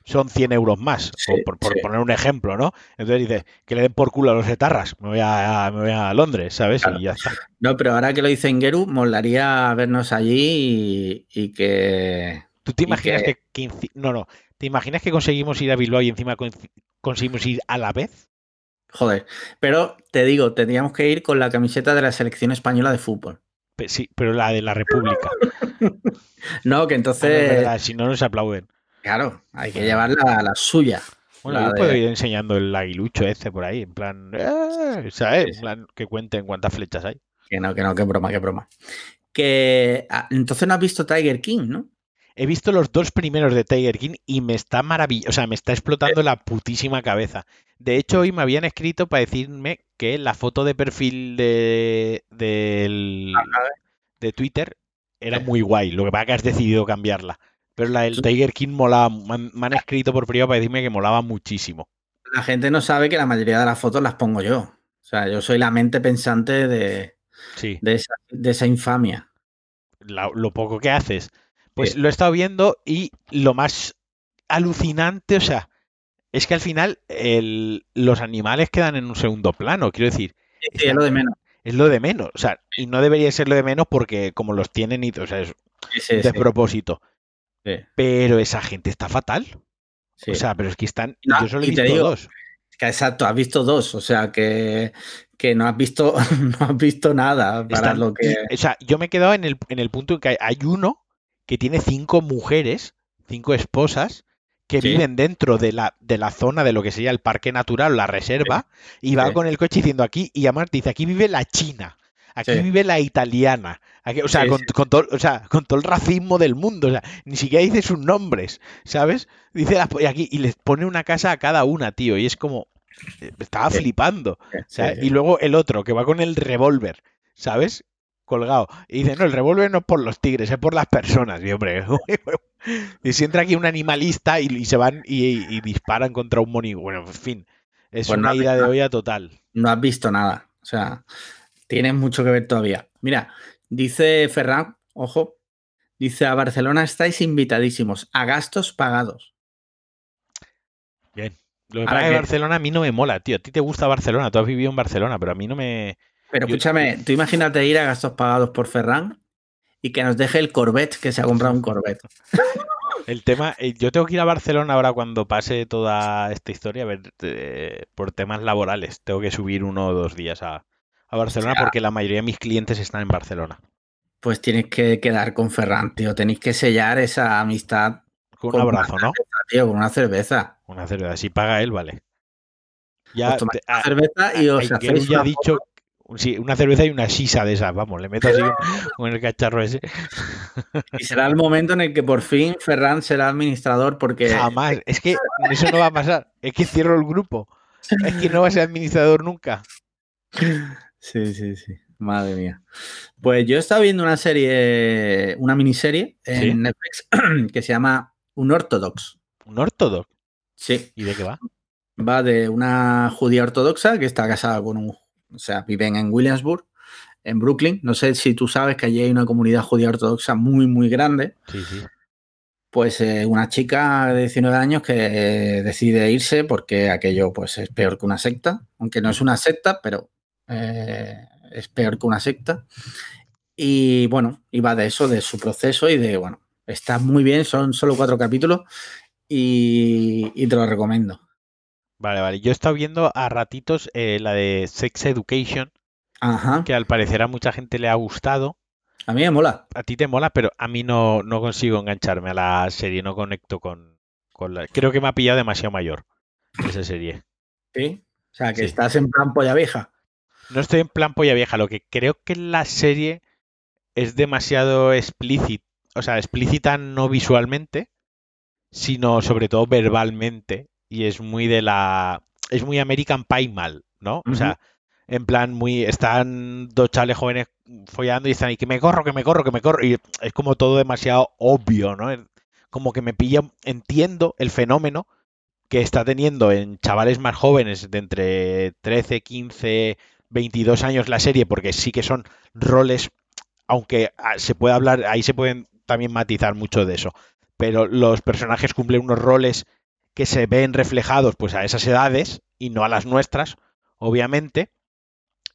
son 100 euros más, Sí, por, por sí. poner un ejemplo, ¿no? Entonces dices, que le den por culo a los etarras, me voy a, me voy a Londres, ¿sabes? Claro. Y ya está. No, pero ahora que lo dice Ingeru, molaría vernos allí y, y que... ¿Tú te imaginas que- que, no, no, ¿te imaginas que conseguimos ir a Bilbao y encima con- conseguimos ir a la vez? Joder, pero te digo, tendríamos que ir con la camiseta de la selección española de fútbol. Sí, pero la de la República. No, que Ah, no, entonces, verdad, si no nos aplauden. Claro, hay que llevar la, la suya. Bueno, La yo de- puedo ir enseñando el aguilucho ese por ahí, en plan, ¡eh! ¿sabes? En plan, que cuenten cuántas flechas hay. Que no, que no, que broma, que broma. Que ah, entonces no has visto Tiger King, ¿no? He visto los dos primeros de Tiger King y me está maravilloso, o sea, me está explotando la putísima cabeza. De hecho, hoy me habían escrito para decirme que la foto de perfil de, del- de Twitter era Sí. muy guay. Lo que pasa es que has decidido cambiarla. Pero la del Tiger King molaba, me han, escrito por privado para decirme que molaba muchísimo. La gente no sabe que la mayoría de las fotos las pongo yo. O sea, yo soy la mente pensante de, Sí. de esa, de esa infamia. la- lo poco que haces. Pues Sí. lo he estado viendo y lo más alucinante, o sea, es que al final el- los animales quedan en un segundo plano, quiero decir, Sí, es lo de menos. es lo de menos, o sea, y no debería ser lo de menos porque como los tienen y, o sea, es un despropósito. Sí, Pero esa gente está fatal. sí. O sea, pero es que están, No, yo solo he visto digo, dos. Que exacto, has visto dos, o sea que, que no has visto, no has visto nada para Están- lo que. O sea, yo me he quedado en el, en el punto en que hay, hay uno que tiene cinco mujeres, cinco esposas, que Sí. viven dentro de la, de la zona de lo que sería el parque natural, la reserva, y va Sí. con el coche diciendo aquí, y además dice, aquí vive la china, aquí Sí. vive la italiana, aquí- o sea, Sí, con, sí. con todo, o sea, con todo el racismo del mundo, o sea, ni siquiera dice sus nombres, ¿sabes? Dice las- y aquí, y les pone una casa a cada una, tío, y es como, Eh, Estaba flipando. O sea. Y luego el otro, que va con el revólver, ¿sabes? Colgado. Y dice, no, el revólver no es por los tigres, es por las personas. Y hombre, y si entra aquí un animalista y, y se van y, y disparan contra un monigo. Bueno, en fin, es Pues no una has ida de olla total. No has visto nada. O sea, tienes mucho que ver todavía. Mira, dice Ferran, ojo, dice a Barcelona estáis invitadísimos a gastos pagados. Bien. Lo que Ahora pasa es que Barcelona a mí no me mola, tío. A ti te gusta Barcelona, tú has vivido en Barcelona, pero a mí no me... Pero Yo- escúchame, tú imagínate ir a gastos pagados por Ferran y que nos deje el Corvette, que se ha comprado un Corvette. El tema, eh, yo tengo que ir a Barcelona ahora cuando pase toda esta historia, a ver, eh, por temas laborales. Tengo que subir uno o dos días a, a Barcelona porque la mayoría de mis clientes están en Barcelona. Pues tienes que quedar con Ferran, tío. Tenéis que sellar esa amistad, Con un abrazo, ¿no? tío, con una cerveza. Una cerveza. Si paga él, vale. Ya, una a- cerveza y a- os hacéis ya una dicho, sí, una cerveza y una sisa de esas, vamos, le meto así con el cacharro ese. Y será el momento en el que por fin Ferran será administrador porque Jamás, es que eso no va a pasar, es que cierro el grupo, es que no va a ser administrador nunca. Sí, sí, sí. Madre mía. Pues yo he estado viendo una serie, una miniserie en Sí. Netflix que se llama Un Ortodox. Un ortodox. Sí. ¿Y de qué va? Va de una judía ortodoxa que está casada con un. O sea, viven en Williamsburg, en Brooklyn. No sé si tú sabes que allí hay una comunidad judía ortodoxa muy, muy grande. Sí, sí. Pues eh, una chica de 19 años que eh, decide irse porque aquello pues, es peor que una secta. Aunque no es una secta, pero eh, es peor que una secta. Y bueno, iba de eso, de su proceso y de, bueno, está muy bien, son solo cuatro capítulos y, y te lo recomiendo. Vale, vale. Yo he estado viendo a ratitos eh, la de Sex Education, Ajá. que al parecer a mucha gente le ha gustado. A mí me mola. A ti te mola, pero a mí no, no consigo engancharme a la serie, no conecto con, con la... Creo que me ha pillado demasiado mayor esa serie. Sí. O sea, que Sí. estás en plan polla vieja. No estoy en plan polla vieja, lo que creo que la serie es demasiado explícita, o sea, explícita no visualmente, sino sobre todo verbalmente, y es muy de la... es muy American Pie mal, ¿no? O sea, en plan muy... están dos chavales jóvenes follando y están ahí, que me corro, que me corro, que me corro, y es como todo demasiado obvio, ¿no? Como que me pilla, entiendo el fenómeno que está teniendo en chavales más jóvenes de entre 13, 15, 22 años la serie, porque sí que son roles, aunque ah, se puede hablar, ahí se pueden también matizar mucho de eso, pero los personajes cumplen unos roles que se ven reflejados pues a esas edades y no a las nuestras, obviamente,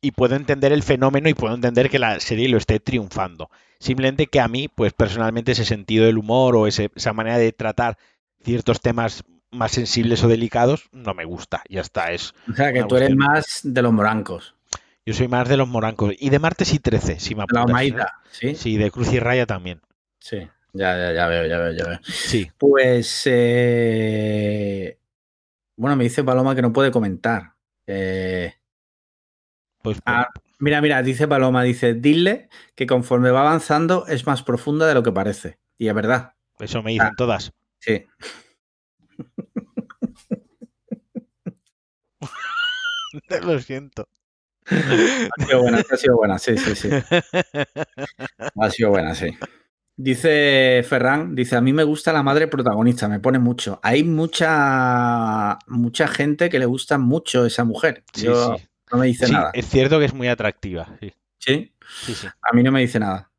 y puedo entender el fenómeno y puedo entender que la serie lo esté triunfando. Simplemente que a mí, pues personalmente ese sentido del humor o ese- esa manera de tratar ciertos temas más sensibles o delicados no me gusta. Ya está, es O sea, que tú eres más de los morancos. Yo soy más de los morancos y de martes y 13, si me De la apuras, ¿eh? ¿Sí? Sí, de Cruz y Raya también. Sí. Ya, ya, ya veo, ya veo, ya veo. Sí. Pues, eh, bueno, me dice Paloma que no puede comentar. Eh, Pues, Ah. mira, mira, dice Paloma, dice, dile que conforme va avanzando es más profunda de lo que parece. Y es verdad, eso me dicen todas. sí. Lo siento. Ha sido buena, ha sido buena, sí, sí, sí. Ha sido buena, sí. Dice Ferran, dice, a mí me gusta la madre protagonista, me pone mucho. Hay mucha mucha gente que le gusta mucho esa mujer. Sí, Yo sí. no me dice Sí, nada. es cierto que es muy atractiva. Sí, Sí, sí, a mí no me dice nada.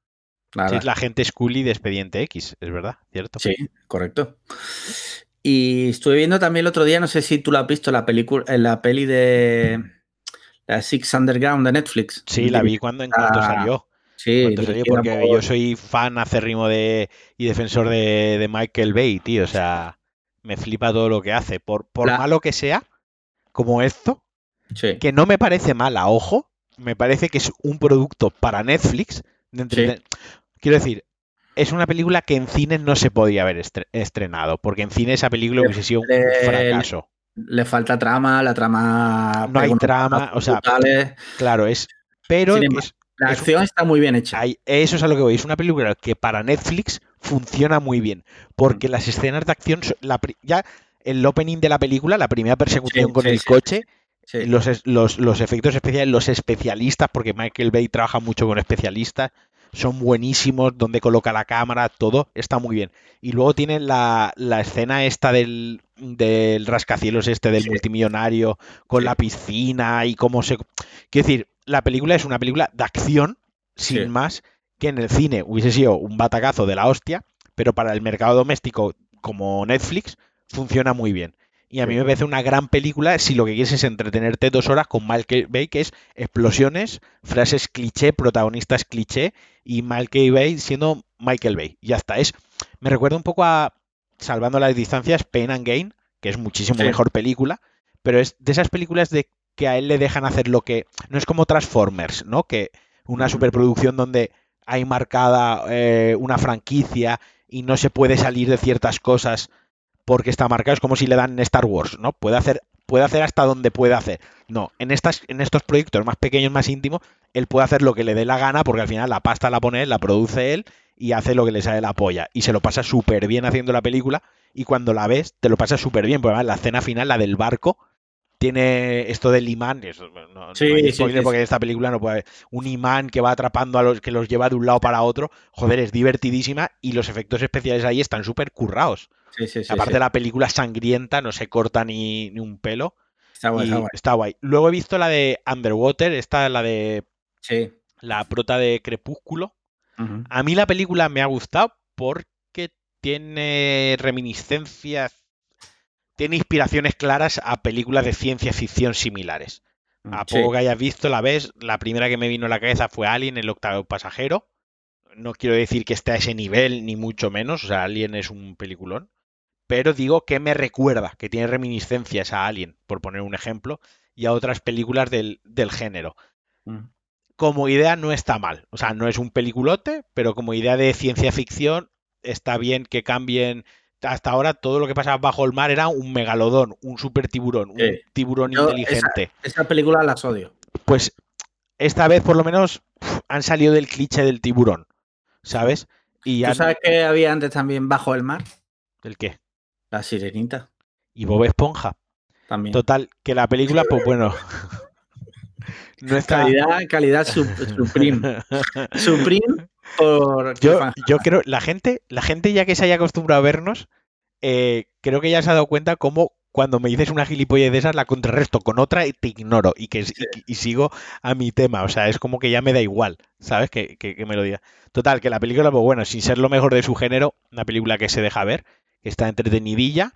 La es la gente Scully de Expediente X, es verdad, ¿cierto? Sí, correcto. Y estuve viendo también el otro día, no sé si tú la has visto, la película, en la peli de Six Underground de Netflix. Sí, la vi cuando en cuanto Ah, salió. Sí, cuando salió, porque por- yo soy fan acérrimo de y defensor de, de Michael Bay, tío. O sea, me flipa todo lo que hace. Por, por La- malo que sea, como esto, Sí, que no me parece mala, ojo, me parece que es un producto para Netflix. de Quiero decir, es una película que en cines no se podía haber estre- estrenado, porque en cine esa película hubiese sido un fracaso. Le falta trama, la trama... No hay trama, o sea. Claro, es. Pero Sin embargo, es- la es- acción está muy bien hecha. hay- eso es a lo que voy. Es una película que para Netflix funciona muy bien. Porque Mm. las escenas de acción. la ya el opening de la película, la primera persecución Sí, con sí, el sí, coche, Sí. los, los, los efectos especiales, los especialistas, porque Michael Bay trabaja mucho con especialistas, son buenísimos, donde coloca la cámara, todo está muy bien. Y luego tiene la, la escena esta del, del rascacielos este del Sí. multimillonario con Sí. la piscina y cómo se... Quiero decir, la película es una película de acción, sin Sí. más, que en el cine hubiese sido un batacazo de la hostia, pero para el mercado doméstico como Netflix funciona muy bien. Y a mí me parece una gran película si lo que quieres es entretenerte dos horas con Michael Bay, que es explosiones, frases cliché, protagonistas cliché y Michael Bay siendo Michael Bay. Ya está. Es, me recuerda un poco a, salvando las distancias, Pain and Gain, que es muchísimo Sí. mejor película, pero es de esas películas de que a él le dejan hacer lo que... No es como Transformers, ¿no? Que una superproducción donde hay marcada eh, una franquicia y no se puede salir de ciertas cosas porque está marcado. Es como si le dan Star Wars, ¿no? Puede hacer, puede hacer hasta donde puede hacer. No, en, estas, en estos proyectos más pequeños, más íntimos, él puede hacer lo que le dé la gana porque al final la pasta la pone él, la produce él y hace lo que le sale la polla. Y se lo pasa súper bien haciendo la película y cuando la ves te lo pasas súper bien. Porque además la escena final, la del barco, tiene esto del imán, eso, no, Sí, no hay sí, sí, porque esta película no puede haber un imán que va atrapando a los que los lleva de un lado para otro. Joder, es divertidísima y los efectos especiales ahí están súper currados. Sí, sí, sí, Aparte sí. la película sangrienta, no se corta ni, ni un pelo. Está guay, está guay. está guay. Luego he visto la de Underwater, esta la de Sí. la prota de Crepúsculo. A mí la película me ha gustado porque tiene reminiscencias, tiene inspiraciones claras a películas de ciencia ficción similares. A Sí. poco que hayas visto, la ves, la primera que me vino a la cabeza fue Alien, el octavo pasajero. No quiero decir que esté a ese nivel, ni mucho menos, o sea, Alien es un peliculón. Pero digo que me recuerda, que tiene reminiscencias a Alien, por poner un ejemplo, y a otras películas del, del género Mm. como idea no está mal. O sea, no es un peliculote, pero como idea de ciencia ficción está bien que cambien. Hasta ahora todo lo que pasaba bajo el mar era un megalodón, un super tiburón, un tiburón Yo inteligente. Esa película las odio. Pues esta vez por lo menos han salido del cliché del tiburón, ¿sabes? Y ¿Tú han... sabes que había antes también bajo el mar? ¿El qué? La sirenita. Y Bob Esponja. También. Total, que la película, pues bueno, no está... Calidad, calidad su- supreme. Supreme por Yo, yo creo, la gente, la gente ya que se haya acostumbrado a vernos, eh, creo que ya se ha dado cuenta cómo cuando me dices una gilipollez de esas la contrarresto con otra y te ignoro y que y, y sigo a mi tema. O sea, es como que ya me da igual, ¿sabes? Que, que- que me lo diga. Total, que la película, pues bueno, sin ser lo mejor de su género, una película que se deja ver, que está entretenidilla.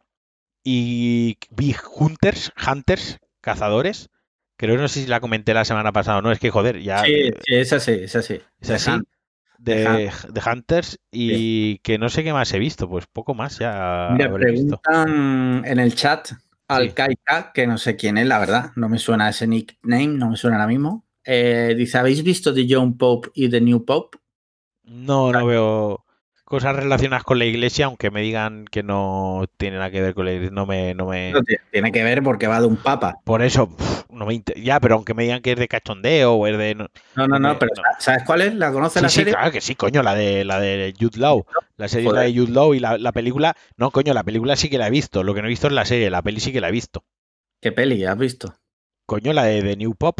Y vi Hunters, Hunters, cazadores. Creo no sé si la comenté la semana pasada o no, es que joder, ya Sí, sí, es así, es así. es así. De, de de Hunters y que no sé qué más he visto, pues poco más ya visto. preguntan en el chat al Sí. Kaika, que no sé quién es, la verdad. No me suena ese nickname, no me suena ahora mismo. Eh, dice, ¿habéis visto The Young Pope y The New Pope? No, no veo cosas relacionadas con la iglesia, aunque me digan que no tiene nada que ver con la iglesia, no me, no me... No tiene- que ver porque va de un papa. Por eso, no me inter- ya, pero aunque me digan que es de cachondeo o es de... no- No, no, pero. ¿sabes cuál es? ¿La conoces Sí, la sí, serie? claro que sí, coño, la de la de Jude Law. La serie es la de Jude Law y la, la película... No, coño, la película sí que la he visto. Lo que no he visto es la serie, la peli sí que la he visto. ¿Qué peli has visto? Coño, la de New Pop.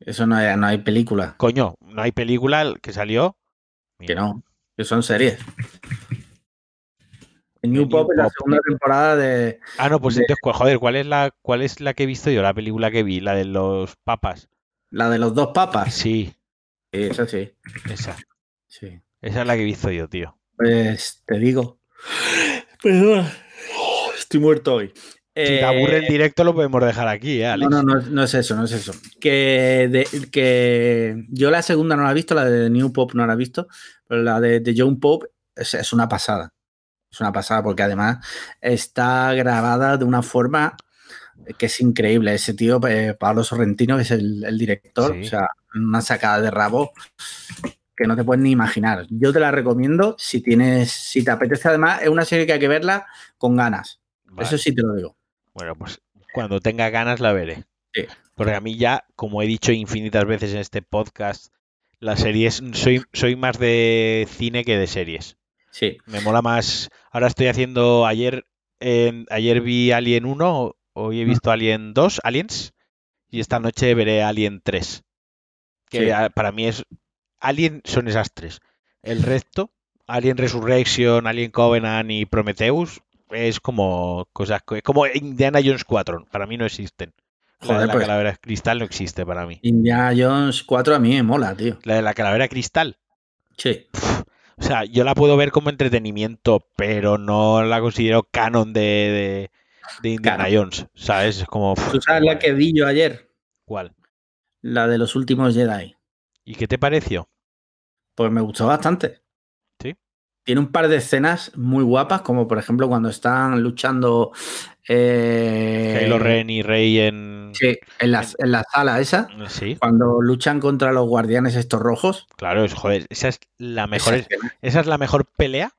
Eso no hay, no hay película. Coño, no hay película que salió... Que no, que son series. New New Pop es la Pop. segunda temporada de... Ah, no, pues de- entonces, ¿cuál- joder, ¿cuál es la cuál es la que he visto yo? La película que vi, la de los papas. La de los dos papas. Sí, Sí, esa sí. esa. sí. Esa es la que he visto yo, tío. Pues te digo. Perdona. Estoy muerto hoy. Si te aburre el Eh, directo lo podemos dejar aquí, ¿eh, Alex? No, no, no, es- no es eso, no es eso. Que, de- que yo la segunda no la he visto, la de New Pop no la he visto, pero la de, de John Pop es, es una pasada. Es una pasada porque además está grabada de una forma que es increíble. Ese tío, eh, Pablo Sorrentino, que es el, el director, Sí. o sea, una sacada de rabo que no te puedes ni imaginar. Yo te la recomiendo si tienes, si te apetece. Además, es una serie que hay que verla con ganas. Vale. Eso sí te lo digo. Bueno, pues cuando tenga ganas la veré. Sí. Porque a mí ya, como he dicho infinitas veces en este podcast, las series, soy, soy más de cine que de series. Sí. Me mola más. Ahora estoy haciendo, ayer en- ayer vi Alien 1, hoy he visto Alien 2, Aliens, y esta noche veré Alien 3. Que Sí. para mí es. Alien son esas tres. El resto, Alien Resurrection, Alien Covenant y Prometheus, es como cosas. co- Como Indiana Jones 4. Para mí no existen. la de Joder, la pues calavera cristal no existe para mí. Indiana Jones 4 a mí me mola, tío. La de la calavera cristal. Sí. O sea, yo la puedo ver como entretenimiento, pero no la considero canon de, de, de Indiana Canon. Jones. ¿Sabes? Es como. ¿Tú sabes la que vi yo ayer? ¿Cuál? La de los últimos Jedi. ¿Y qué te pareció? Pues me gustó bastante. Sí. Tiene un par de escenas muy guapas, como por ejemplo cuando están luchando. eh, Kylo Ren y Rey en. sí, en, la, en la sala esa. Sí, Cuando luchan contra los guardianes estos rojos. claro, es, joder, esa es la mejor, esa es la mejor pelea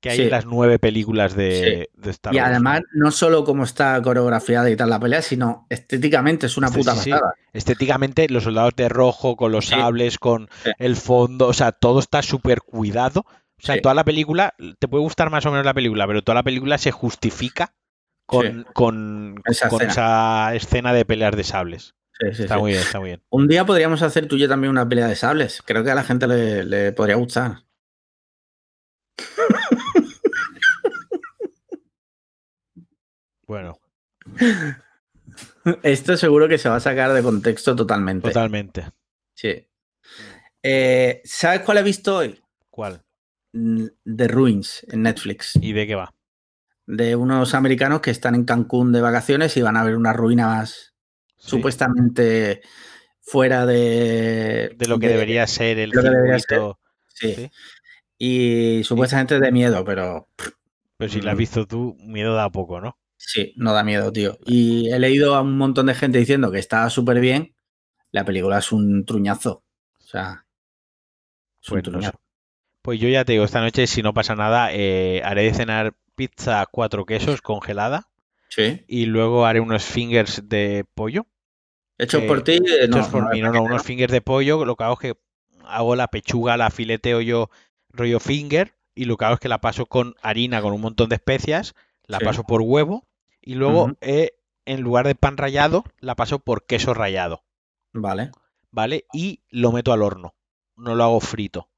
que hay Sí. en las nueve películas de, de Star Y además, no solo como está coreografiada y tal la pelea, sino estéticamente es una Sí, puta sí, sí. pasada. Estéticamente, los soldados de rojo, con los Sí. sables, con Sí. el fondo, o sea, todo está súper cuidado. O sea, Sí. toda la película, te puede gustar más o menos la película, pero toda la película se justifica con, con, Esa con escena. esa escena de peleas de sables. Sí, Está muy bien, está muy bien. Un día podríamos hacer tú y yo también una pelea de sables. Creo que a la gente le, le podría gustar. Bueno, Esto seguro que se va a sacar de contexto totalmente. totalmente. Sí. Eh, ¿Sabes cuál he visto hoy? ¿Cuál? The Ruins en Netflix. ¿Y de qué va? De unos americanos que están en Cancún de vacaciones y van a ver unas ruinas Sí, supuestamente fuera de. de lo que de- debería ser el circuito. Sí. sí. Y supuestamente de miedo, pero Pero si la has Mm. visto tú, miedo da poco, ¿no? sí, no da miedo, tío. Y he leído a un montón de gente diciendo que estaba súper bien. La película es un truñazo. O sea. Es un Pues no sé. Pues yo ya te digo, esta noche, si no pasa nada, eh, haré de cenar pizza cuatro quesos congelada Sí. y luego haré unos fingers de pollo. Hecho que- por ti. eh, Hechos no, por no, mí, no, no, unos fingers de pollo. Lo que hago es que hago la pechuga, la fileteo yo rollo finger y lo que hago es que la paso con harina, con un montón de especias, la Sí. paso por huevo y luego eh, en lugar de pan rallado, la paso por queso rallado, Vale. ¿vale? Y lo meto al horno, no lo hago frito.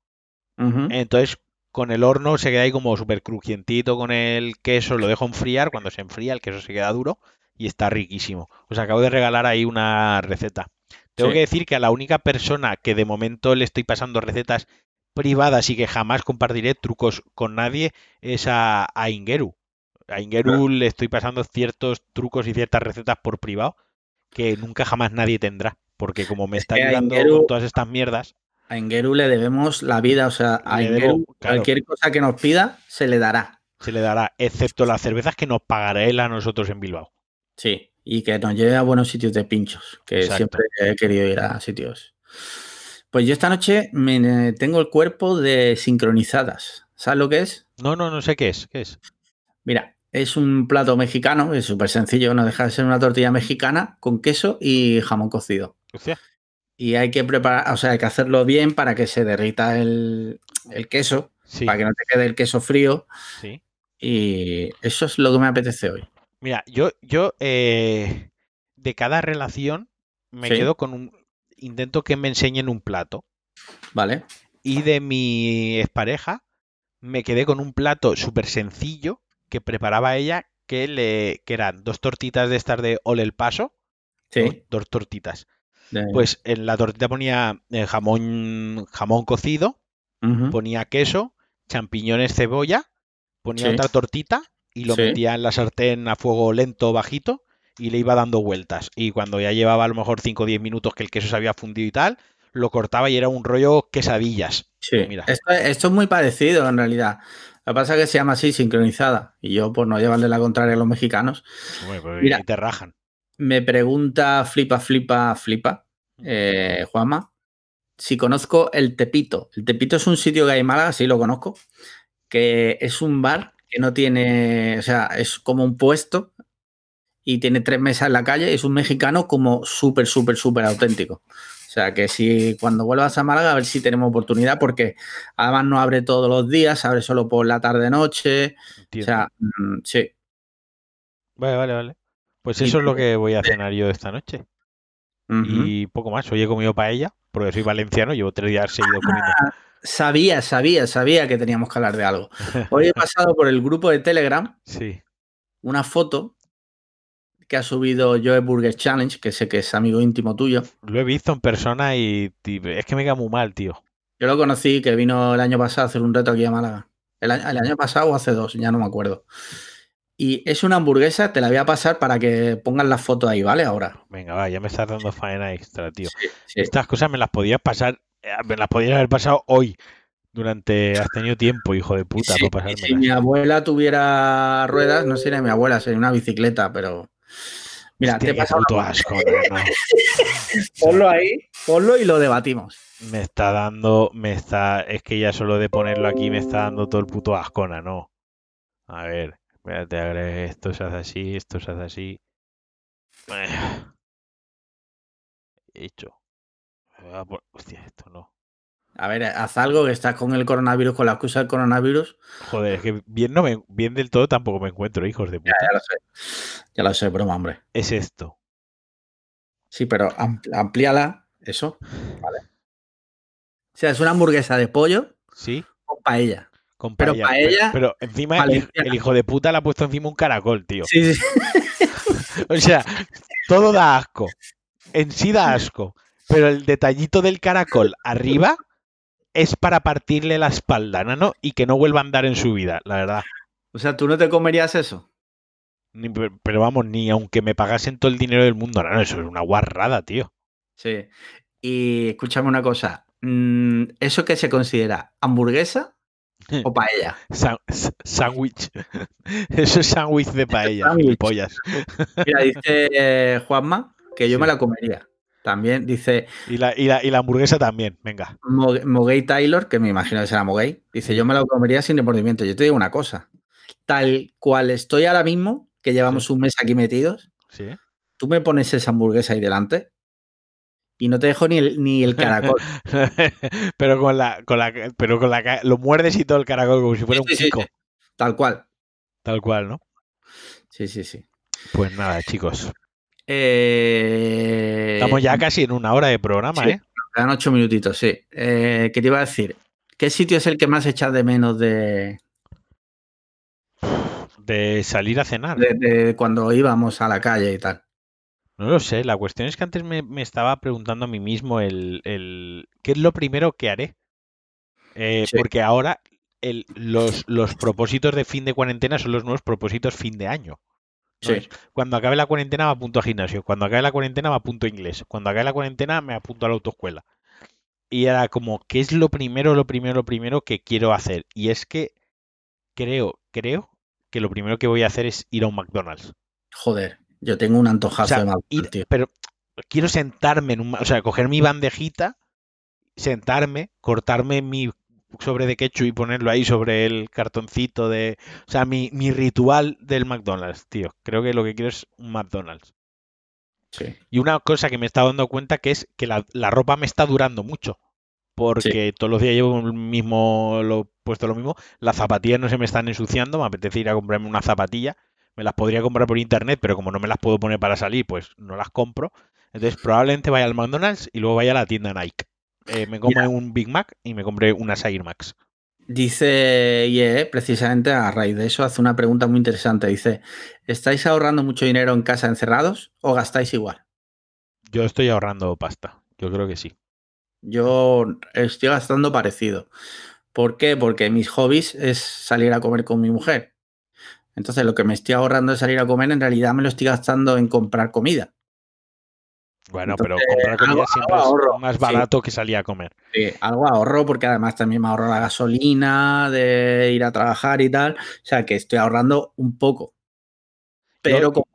Entonces, con el horno se queda ahí como súper crujientito con el queso, lo dejo enfriar, cuando se enfría el queso se queda duro y está riquísimo. Os acabo de regalar ahí una receta. Tengo Sí. que decir que a la única persona que de momento le estoy pasando recetas privadas y que jamás compartiré trucos con nadie es a, a Ingeru. A Ingeru le estoy pasando ciertos trucos y ciertas recetas por privado que nunca jamás nadie tendrá. Porque como me está ayudando Ingeru- con todas estas mierdas, A Engeru le debemos la vida, o sea, a debo, Engeru claro. cualquier cosa que nos pida se le dará. se le dará, excepto las cervezas que nos pagará él a nosotros en Bilbao. Sí, y que nos lleve a buenos sitios de pinchos, que Exacto. siempre he querido ir a sitios. Pues yo esta noche me tengo el cuerpo de sincronizadas. ¿Sabes lo que es? No, no, no sé qué es. ¿Qué es? Mira, es un plato mexicano, es súper sencillo, no deja de ser una tortilla mexicana con queso y jamón cocido. Y hay que preparar, o sea, hay que hacerlo bien para que se derrita el, el queso, sí, para que no te quede el queso frío. sí. Y eso es lo que me apetece hoy. Mira, yo, yo eh, de cada relación me Sí. quedo con un. Intento que me enseñen un plato. ¿Vale? Y de mi expareja me quedé con un plato súper sencillo que preparaba ella, que, le, que eran dos tortitas de estas de Ole el Paso. Sí. Dos, dos tortitas. Pues en la tortita ponía eh, jamón, jamón cocido, ponía queso, champiñones, cebolla, ponía Sí. otra tortita y lo Sí. metía en la sartén a fuego lento, bajito, y le iba dando vueltas. Y cuando ya llevaba a lo mejor 5 o 10 minutos que el queso se había fundido y tal, lo cortaba y era un rollo quesadillas. Sí. Mira. Esto, esto es muy parecido en realidad. Lo que pasa es que se llama así, sincronizada. Y yo, por no llevarle la contraria a los mexicanos, Bueno, pues Mira. ahí te rajan. Me pregunta flipa, flipa, flipa, eh, Juanma, si conozco el Tepito. El Tepito es un sitio que hay en Málaga, sí lo conozco, que es un bar que no tiene, o sea, es como un puesto y tiene tres mesas en la calle. Es un mexicano como súper, súper, súper auténtico. O sea, que si cuando vuelvas a Málaga, a ver si tenemos oportunidad, porque además no abre todos los días, abre solo por la tarde-noche. O sea, mm, sí. Vale, vale, vale. Pues Y eso es lo que voy a cenar yo esta noche. Y poco más. Hoy he comido paella, porque soy valenciano, llevo tres días seguido comiendo. Sabía, sabía, sabía que teníamos que hablar de algo. Hoy he pasado por el grupo de Telegram Sí. una foto que ha subido Joe Burger Challenge, que sé que es amigo íntimo tuyo. Lo he visto en persona y es que me queda muy mal, tío. Yo lo conocí, que vino el año pasado a hacer un reto aquí a Málaga. El año, el año pasado o hace dos, ya no me acuerdo. Y es una hamburguesa, te la voy a pasar para que pongas la foto ahí, ¿vale? Ahora. Venga, va, ya me estás dando faena extra, tío. Sí, sí. Estas cosas me las podías pasar, eh, me las podías haber pasado hoy. Durante. Has tenido tiempo, hijo de puta, Sí, para y si mi abuela tuviera ruedas, no sería mi abuela, sería una bicicleta, pero. Mira, Hostia, te pasado puto una- asco, no, no. Ponlo ahí, ponlo y lo debatimos. Me está dando, me está, es que ya solo de ponerlo aquí me está dando todo el puto ascona, ¿no? A ver, espérate, agregue esto se hace así, esto se hace así. Hecho. Hostia, esto no. A ver, haz algo que estás con el coronavirus, con la excusa del coronavirus. Joder, es que bien, no me, bien del todo tampoco me encuentro, hijos de puta. Ya lo sé. Ya lo sé, broma, hombre. Es esto. Sí, pero ampl- amplíala, eso. Vale. O sea, es una hamburguesa de pollo ¿Sí? con paella. Con Pero paella. paella pero, encima el, hij- valenciana. el hijo de puta le ha puesto encima un caracol, tío. Sí, sí. O sea, todo da asco. En sí da asco. Pero el detallito del caracol arriba es para partirle la espalda, ¿no? Y que no vuelva a andar en su vida, la verdad. O sea, ¿tú no te comerías eso? Ni- pero vamos, ni aunque me pagasen todo el dinero del mundo, no, no, eso es una guarrada, tío. Sí. Y escúchame una cosa. mm, ¿Eso qué se considera? ¿Hamburguesa o paella? Sándwich. Eso es sándwich de paella, Sándwich. pollas. Mira, dice eh, Juanma que yo Sí. me la comería. También dice Y la, y, la, y la hamburguesa también, venga. Mo- Moguey Taylor, que me imagino que será Moguey, dice, yo me la comería sin remordimiento. Yo te digo una cosa, tal cual estoy ahora mismo, que llevamos un mes aquí metidos, ¿Sí? tú me pones esa hamburguesa ahí delante y no te dejo ni el, ni el caracol. pero con la, con la, pero con la, lo muerdes y todo el caracol como si fuera un sí, sí. Tal cual. Tal cual, ¿no? Sí, sí, sí. Pues nada, chicos. Eh, Estamos ya casi en una hora de programa. ¿eh? Quedan ocho minutitos, sí. Eh, ¿Qué te iba a decir? ¿Qué sitio es el que más echas de menos de, De salir a cenar. de- de cuando íbamos a la calle y tal? No lo sé. La cuestión es que antes me, me estaba preguntando a mí mismo el, el- ¿qué es lo primero que haré? Eh, Sí. Porque ahora el- los, los propósitos de fin de cuarentena son los nuevos propósitos fin de año. ¿no? Sí. Cuando acabe la cuarentena me apunto a gimnasio. Cuando acabe la cuarentena me apunto a inglés. Cuando acabe la cuarentena me apunto a la autoescuela. Y era como, ¿qué es lo primero, lo primero, lo primero que quiero hacer? Y es que creo, creo que lo primero que voy a hacer es ir a un McDonald's. Joder, yo tengo un antojazo O sea, de McDonald's, ir- tío. pero quiero sentarme en un, o sea, coger mi bandejita, sentarme, cortarme mi sobre de ketchup y ponerlo ahí sobre el cartoncito de, o sea, mi, mi ritual del McDonald's, tío. Creo que lo que quiero es un McDonald's. Sí. Y una cosa que me estado dando cuenta que es que la, la ropa me está durando mucho. Porque todos los días llevo el mismo, lo puesto lo mismo. Las zapatillas no se me están ensuciando. Me apetece ir a comprarme una zapatilla. Me las podría comprar por internet, pero como no me las puedo poner para salir, pues no las compro. Entonces probablemente vaya al McDonald's y luego vaya a la tienda Nike. Eh, me compre un Big Mac y me compré unas Air Max. Dice IE, precisamente a raíz de eso, hace una pregunta muy interesante. Dice, ¿estáis ahorrando mucho dinero en casa encerrados o gastáis igual? Yo estoy ahorrando pasta. Yo creo que sí. Yo estoy gastando parecido. ¿Por qué? Porque mis hobbies es salir a comer con mi mujer. Entonces lo que me estoy ahorrando de salir a comer, en realidad me lo estoy gastando en comprar comida. Bueno, Entonces, pero comprar comida algo- siempre algo ahorro, es más sí. barato que salir a comer. Sí, algo ahorro porque además también me ahorro la gasolina de ir a trabajar y tal. O sea que estoy ahorrando un poco. Pero Yo- como...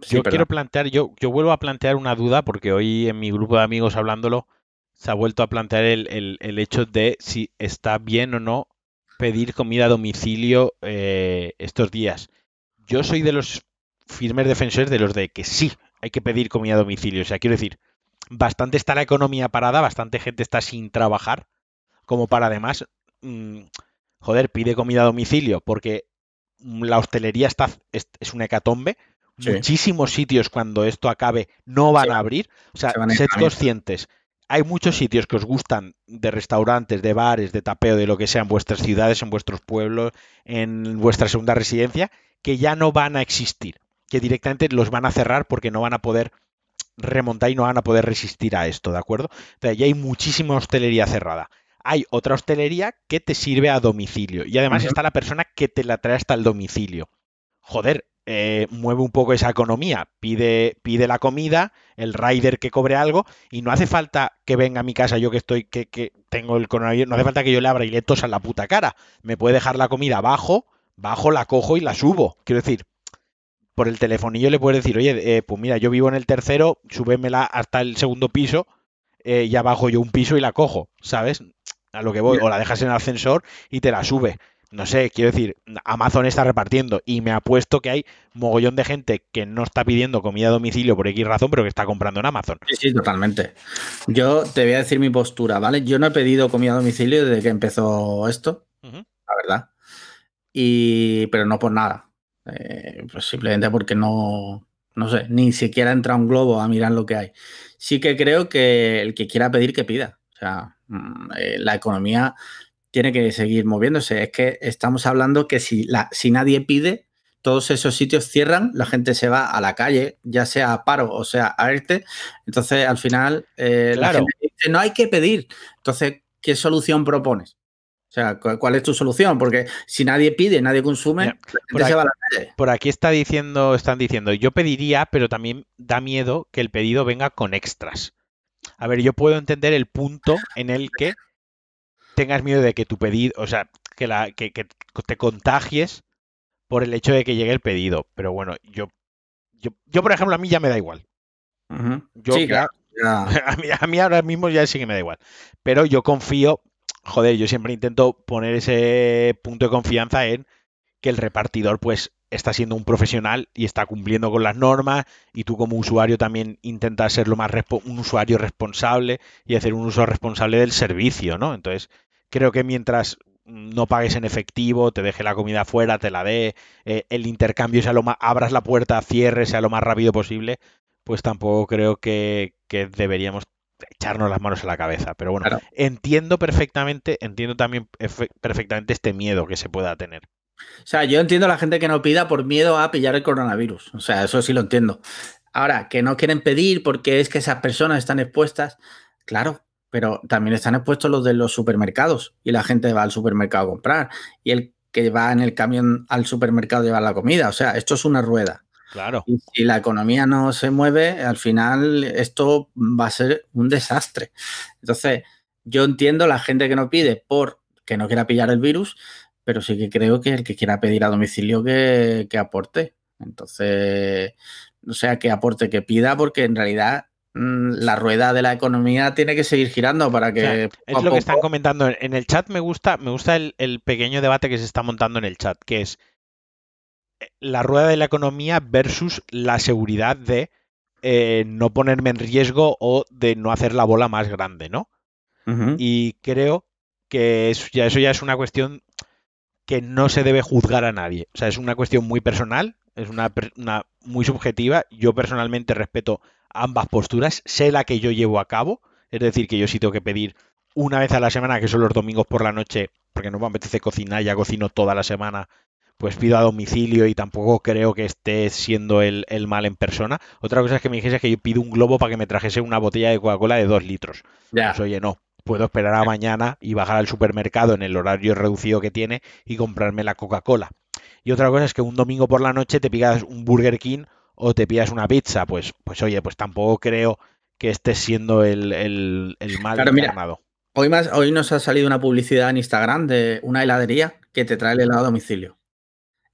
Sí, yo quiero plantear, yo, yo vuelvo a plantear una duda porque hoy en mi grupo de amigos hablándolo se ha vuelto a plantear el, el- el hecho de si está bien o no pedir comida a domicilio eh, estos días. Yo soy de los firmes defensores de los de que sí hay que pedir comida a domicilio. O sea, quiero decir, bastante está la economía parada, bastante gente está sin trabajar, como para además, mm, joder, pide comida a domicilio, porque la hostelería está, es, una hecatombe. Muchísimos sitios cuando esto acabe no van a abrir. O sea, sed conscientes. Hay muchos sitios que os gustan de restaurantes, de bares, de tapeo, de lo que sea en vuestras ciudades, en vuestros pueblos, en vuestra segunda residencia, que ya no van a existir. Que directamente los van a cerrar porque no van a poder remontar y no van a poder resistir a esto, ¿de acuerdo? Entonces, ya hay muchísima hostelería cerrada hay otra hostelería que te sirve a domicilio. Y además está la persona que te la trae hasta el domicilio. Joder, eh, mueve un poco esa economía. Pide, pide la comida, el rider que cobre algo, y no hace falta que venga a mi casa yo que estoy, que, que tengo el coronavirus, no hace falta que yo le abra y le tosa la puta cara. Me puede dejar la comida abajo, bajo, la cojo y la subo. Quiero decir, por el telefonillo le puedes decir, oye, eh, pues mira, yo vivo en el tercero, súbemela hasta el segundo piso, eh, y abajo yo un piso y la cojo, ¿sabes? a lo que voy, o la dejas en el ascensor y te la sube. No sé, quiero decir, Amazon está repartiendo y me apuesto que hay mogollón de gente que no está pidiendo comida a domicilio por X razón, pero que está comprando en Amazon. Sí, sí, totalmente. Yo te voy a decir mi postura, ¿vale? Yo no he pedido comida a domicilio desde que empezó esto, la verdad. Y, pero no por nada. Eh, pues simplemente porque no, no sé, ni siquiera entra un globo a mirar lo que hay. Sí que creo que el que quiera pedir, que pida. O sea, Mm, eh, la economía tiene que seguir moviéndose. Es que estamos hablando que si, la, si nadie pide, todos esos sitios cierran, la gente se va a la calle, ya sea a paro o sea a ERTE. Entonces, al final, eh, la gente dice, no hay que pedir. Entonces, ¿qué solución propones? O sea, ¿cuál es tu solución? Porque si nadie pide, nadie consume, la gente se va a la calle. Por aquí está diciendo, están diciendo, yo pediría, pero también da miedo que el pedido venga con extras. A ver, yo puedo entender el punto en el que tengas miedo de que tu pedido, o sea, que, la, que, te contagies por el hecho de que llegue el pedido. Pero bueno, yo, yo, por ejemplo, a mí ya me da igual. Yo, sí, claro. A, mí, a mí ahora mismo ya sí que me da igual. Pero yo confío, joder, yo siempre intento poner ese punto de confianza en que el repartidor pues está siendo un profesional y está cumpliendo con las normas y tú como usuario también intentas ser lo más un usuario responsable y hacer un uso responsable del servicio, ¿no? Entonces, creo que mientras no pagues en efectivo, te deje la comida afuera, te la dé, eh, el intercambio sea lo más, abras la puerta, cierres, sea lo más rápido posible, pues tampoco creo que, deberíamos echarnos las manos a la cabeza. Pero bueno, entiendo perfectamente, entiendo también perfectamente este miedo que se pueda tener. O sea, yo entiendo a la gente que no pida por miedo a pillar el coronavirus. O sea, eso sí lo entiendo. Ahora, que no quieren pedir porque es que esas personas están expuestas, claro, pero también están expuestos los de los supermercados y la gente va al supermercado a comprar y el que va en el camión al supermercado a llevar la comida. O sea, esto es una rueda. Claro. Y si la economía no se mueve, al final esto va a ser un desastre. Entonces, yo entiendo la gente que no pide por que no quiera pillar el virus, pero sí que creo que el que quiera pedir a domicilio que, aporte. Entonces, o sea, que aporte, que pida, porque en realidad la rueda de la economía tiene que seguir girando para que. es lo que están comentando. En el chat me gusta, me gusta el, pequeño debate que se está montando en el chat, que es eh, la rueda de la economía versus la seguridad de eh, no ponerme en riesgo o de no hacer la bola más grande, ¿no? Y creo que ya, eso ya es una cuestión que no se debe juzgar a nadie. O sea, es una cuestión muy personal, es una, muy subjetiva. Yo personalmente respeto ambas posturas, sé la que yo llevo a cabo, es decir, que yo sí tengo que pedir una vez a la semana, que son los domingos por la noche, porque no me apetece cocinar, ya cocino toda la semana, pues pido a domicilio y tampoco creo que esté siendo el, mal en persona. Otra cosa es que me dijese que yo pido un globo para que me trajese una botella de Coca-Cola de dos litros. Pues oye, no puedo esperar a mañana y bajar al supermercado en el horario reducido que tiene y comprarme la Coca-Cola. Y otra cosa es que un domingo por la noche te pidas un Burger King o te pidas una pizza. Pues, pues oye, pues tampoco creo que estés siendo el, el, mal claro, hoy, más, hoy nos ha salido una publicidad en Instagram de una heladería que te trae el helado a domicilio.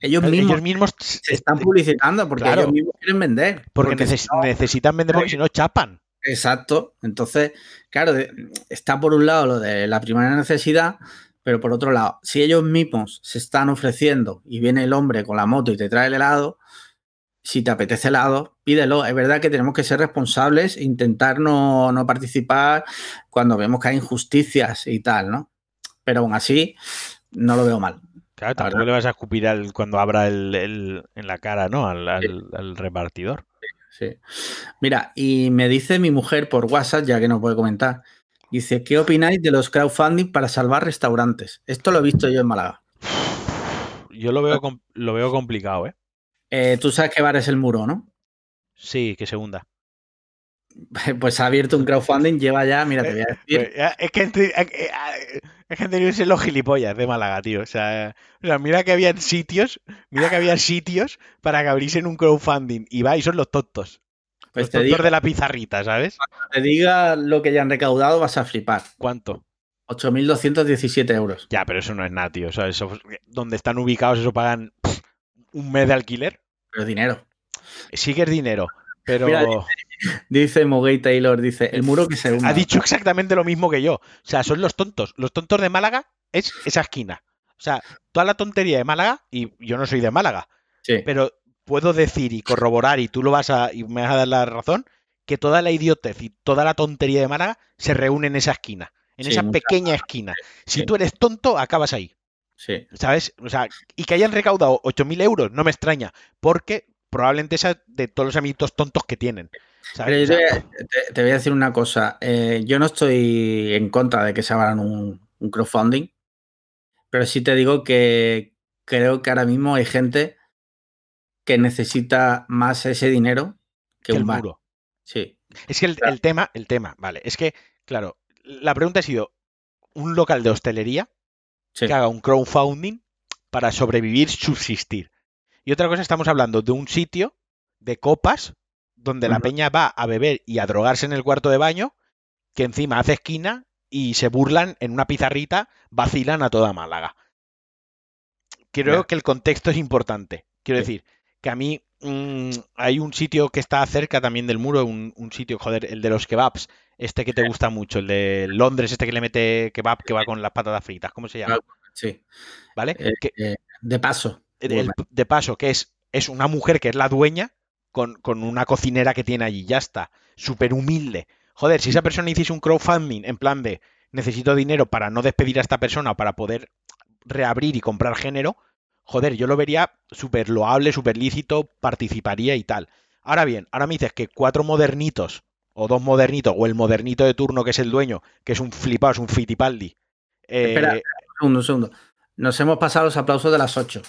Ellos mismos, se están publicitando porque ellos mismos quieren vender. Porque, necesitan vender porque si no chapan. Exacto. Entonces, claro, está por un lado lo de la primera necesidad, pero por otro lado, si ellos mismos se están ofreciendo y viene el hombre con la moto y te trae el helado, si te apetece helado, pídelo. Es verdad que tenemos que ser responsables, intentar no, no participar cuando vemos que hay injusticias y tal, ¿no? Pero aún así, no lo veo mal. Claro, La tampoco verdad. le vas a escupir al, cuando abra el, el- en la cara, ¿no? Al, al- al repartidor. Sí. Mira, y me dice mi mujer por WhatsApp, ya que no puede comentar, dice, ¿qué opináis de los crowdfunding para salvar restaurantes? Esto lo he visto yo en Málaga. Yo lo veo, com- lo veo complicado, ¿eh? Eh, Tú sabes que bar es el muro, ¿no? Sí, que segunda. Pues ha abierto un crowdfunding, lleva ya, mira, te voy a decir, Pues, ya, es que eh, eh, eh, es que ser los gilipollas de Málaga, tío. O sea, o sea, mira que habían sitios, mira que había sitios para que abriesen un crowdfunding. Y va, y son los tontos. pues los te tontos digo, de la pizarrita, ¿sabes? te diga lo que ya han recaudado, vas a flipar. ¿Cuánto? 8.217 euros. Ya, pero eso no es nada, tío. O sea, eso, donde están ubicados, eso pagan pff, un mes de alquiler. Pero dinero. Sí que es dinero, pero Mira, Dice Mogay Taylor, dice, el muro que se hunda. ha dicho exactamente lo mismo que yo. O sea, son los tontos. Los tontos de Málaga es esa esquina. O sea, toda la tontería de Málaga, y yo no soy de Málaga, Sí, pero puedo decir y corroborar, y tú lo vas a, y me vas a dar la razón, que toda la idiotez y toda la tontería de Málaga se reúne en esa esquina, en Sí, esa pequeña esquina. Si sí. tú eres tonto, acabas ahí. Sí. ¿Sabes? O sea, y que hayan recaudado 8.000 euros, no me extraña, porque probablemente esa de todos los amiguitos tontos que tienen. ¿sabes? Pero yo sea, te, voy a- te- te voy a decir una cosa. eh, yo no estoy en contra de que se abran un, un crowdfunding, pero sí te digo que creo que ahora mismo hay gente que necesita más ese dinero que, un muro. Sí, Es que el, Claro. el tema, el tema, vale, es que, claro, la pregunta ha sido, un local de hostelería sí. que haga un crowdfunding para sobrevivir, subsistir. Y otra cosa, estamos hablando de un sitio de copas donde la peña va a beber y a drogarse en el cuarto de baño, que encima hace esquina y se burlan en una pizarrita, vacilan a toda Málaga. Creo que el contexto es importante. Quiero Sí. decir, que a mí mm, hay un sitio que está cerca también del muro, un, un sitio, joder, el de los kebabs, este que te gusta mucho, el de Londres, este que le mete kebab que va con las patatas fritas, ¿cómo se llama? sí. ¿Vale? Eh, Que- eh, de paso. el- de paso, que es, es una mujer que es la dueña con, con una cocinera que tiene allí, ya está, súper humilde. Joder, si esa persona hiciese un crowdfunding en plan de necesito dinero para no despedir a esta persona o para poder reabrir y comprar género, joder, yo lo vería súper loable, súper lícito, participaría y tal. Ahora bien, ahora me dices que cuatro modernitos, o dos modernitos, o el modernito de turno que es el dueño, que es un flipado, es un fitipaldi. eh, Espera. un segundo, un segundo. Nos hemos pasado los aplausos de las 8.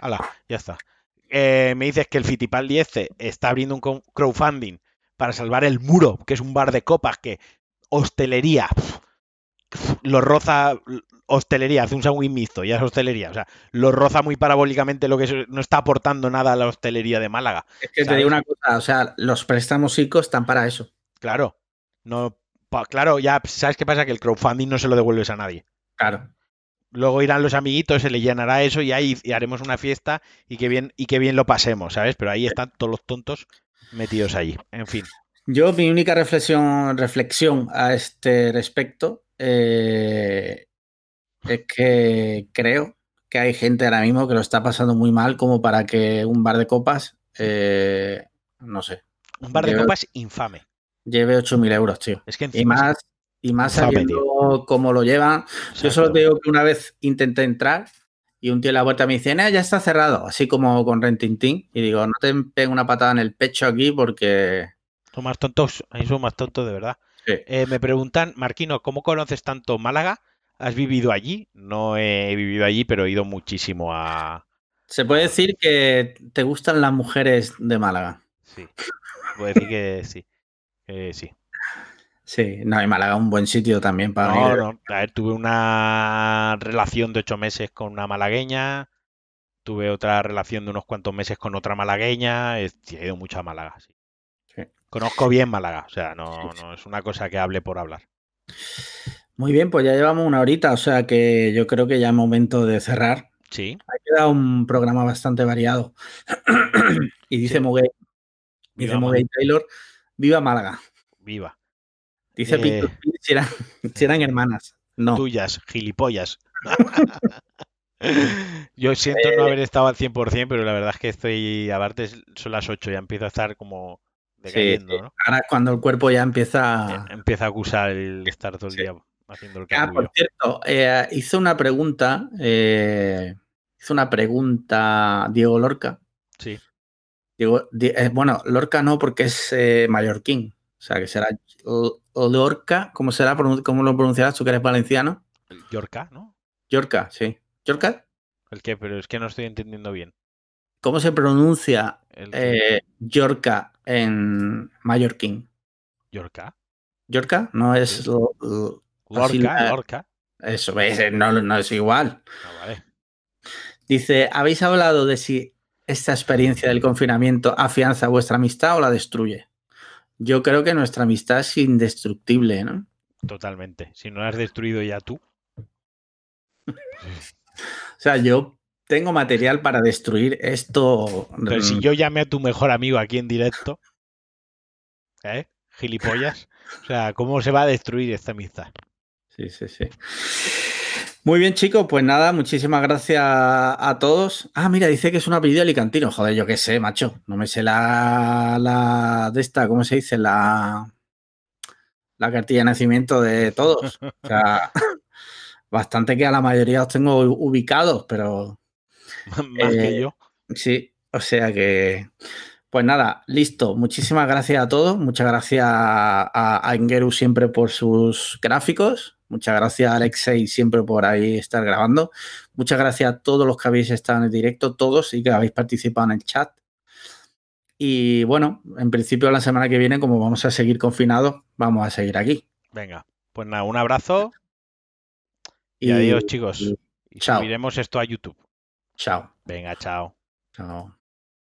Hala, ya está. Eh, me dices que el Fittipaldi este está abriendo un crowdfunding para salvar el muro, que es un bar de copas que hostelería pf, pf, lo roza hostelería, hace un sándwich mixto, ya es hostelería, o sea, lo roza muy parabólicamente lo que es- no está aportando nada a la hostelería de Málaga. Es que te digo una cosa, o sea, los préstamos ICO están para eso. Claro, no, pa- claro, ya sabes qué pasa que el crowdfunding no se lo devuelves a nadie. Claro. Luego irán los amiguitos, se le llenará eso y ahí y haremos una fiesta y que bien y que bien lo pasemos, ¿sabes? Pero ahí están todos los tontos metidos allí. En fin. Yo, mi única reflexión, reflexión a este respecto eh, es que creo que hay gente ahora mismo que lo está pasando muy mal como para que un bar de copas, eh, no sé, Un bar de copas infame. lleve 8.000 euros, tío. Es que Y más, y más Infame, sabiendo cómo lo llevan. Yo solo te digo que una vez intenté entrar y un tío en la puerta me dice, "Nah, ya está cerrado, así como con Rentintín. Y digo, no te peguen una patada en el pecho aquí porque... Son más tontos, ahí son más tontos de verdad. Sí. Eh, me preguntan, Marquino, ¿cómo conoces tanto Málaga? ¿Has vivido allí? No he vivido allí, pero he ido muchísimo a... Se puede decir que te gustan las mujeres de Málaga. Sí, puedo decir que sí. que sí. Sí, no, y Málaga es un buen sitio también para No, venir. no. A ver, tuve una relación de ocho meses con una malagueña. Tuve otra relación de unos cuantos meses con otra malagueña. He, ido mucho a Málaga, sí. Sí. Conozco bien Málaga, o sea, no, no es una cosa que hable por hablar. Muy bien, pues ya llevamos una horita, o sea que yo creo que ya es momento de cerrar. Sí, Ha quedado un programa bastante variado. y dice Sí. Moguey, dice Moguey Taylor, viva Málaga. viva. Dice Eh. Si eran, si eran hermanas. No. Tuyas, gilipollas. Yo siento Eh. no haber estado al 100%, pero la verdad es que estoy, aparte son las 8, ya empiezo a estar como Sí, decayendo, sí. ¿no? Ahora es cuando el cuerpo ya empieza. Eh, Empieza a acusar el estar todo el Sí. día haciendo el Ah, capullo. por cierto, eh, hizo una pregunta, eh, hizo una pregunta Diego Lorca. Sí. Diego, Di- eh, bueno, Lorca no porque es eh, mallorquín. O sea, que será Lorca, ¿cómo será? ¿Cómo lo pronunciarás tú que eres valenciano? El Yorka, ¿no? Yorca, sí. ¿Yorca? El que, pero es que no estoy entendiendo bien. ¿Cómo se pronuncia eh, Yorca en mallorquín? Yorka. ¿Yorca? No es... Sí. Lorca, la- Lorca. eso, ves, no, no es igual. Ah, vale. Dice, ¿habéis hablado de si esta experiencia del confinamiento afianza vuestra amistad o la destruye? Yo creo que nuestra amistad es indestructible, ¿no? Totalmente. Si no lo has destruido ya tú. O sea, yo tengo material para destruir esto. Pero si mm, yo llamé a tu mejor amigo aquí en directo, ¿eh? Gilipollas. O sea, ¿cómo se va a destruir esta amistad? Sí, sí, sí. Muy bien, chicos, pues nada, muchísimas gracias a todos. Ah, mira, dice que es un apellido alicantino. Joder, yo qué sé, macho. No me sé la, la de esta, ¿cómo se dice? La, la cartilla de nacimiento de todos. O sea, bastante que a la mayoría os tengo ubicados, pero Más que Eh, yo. Sí, o sea que. Pues nada, listo. Muchísimas gracias a todos. Muchas gracias a, a Engeru siempre por sus gráficos. Muchas gracias Alexei siempre por ahí estar grabando. Muchas gracias a todos los que habéis estado en el directo, todos y que habéis participado en el chat. Y bueno, en principio la semana que viene, como vamos a seguir confinados, vamos a seguir aquí. Venga. Pues nada, un abrazo y, adiós, chicos. Y chao. subiremos esto a YouTube. Chao. Venga, chao. Chao.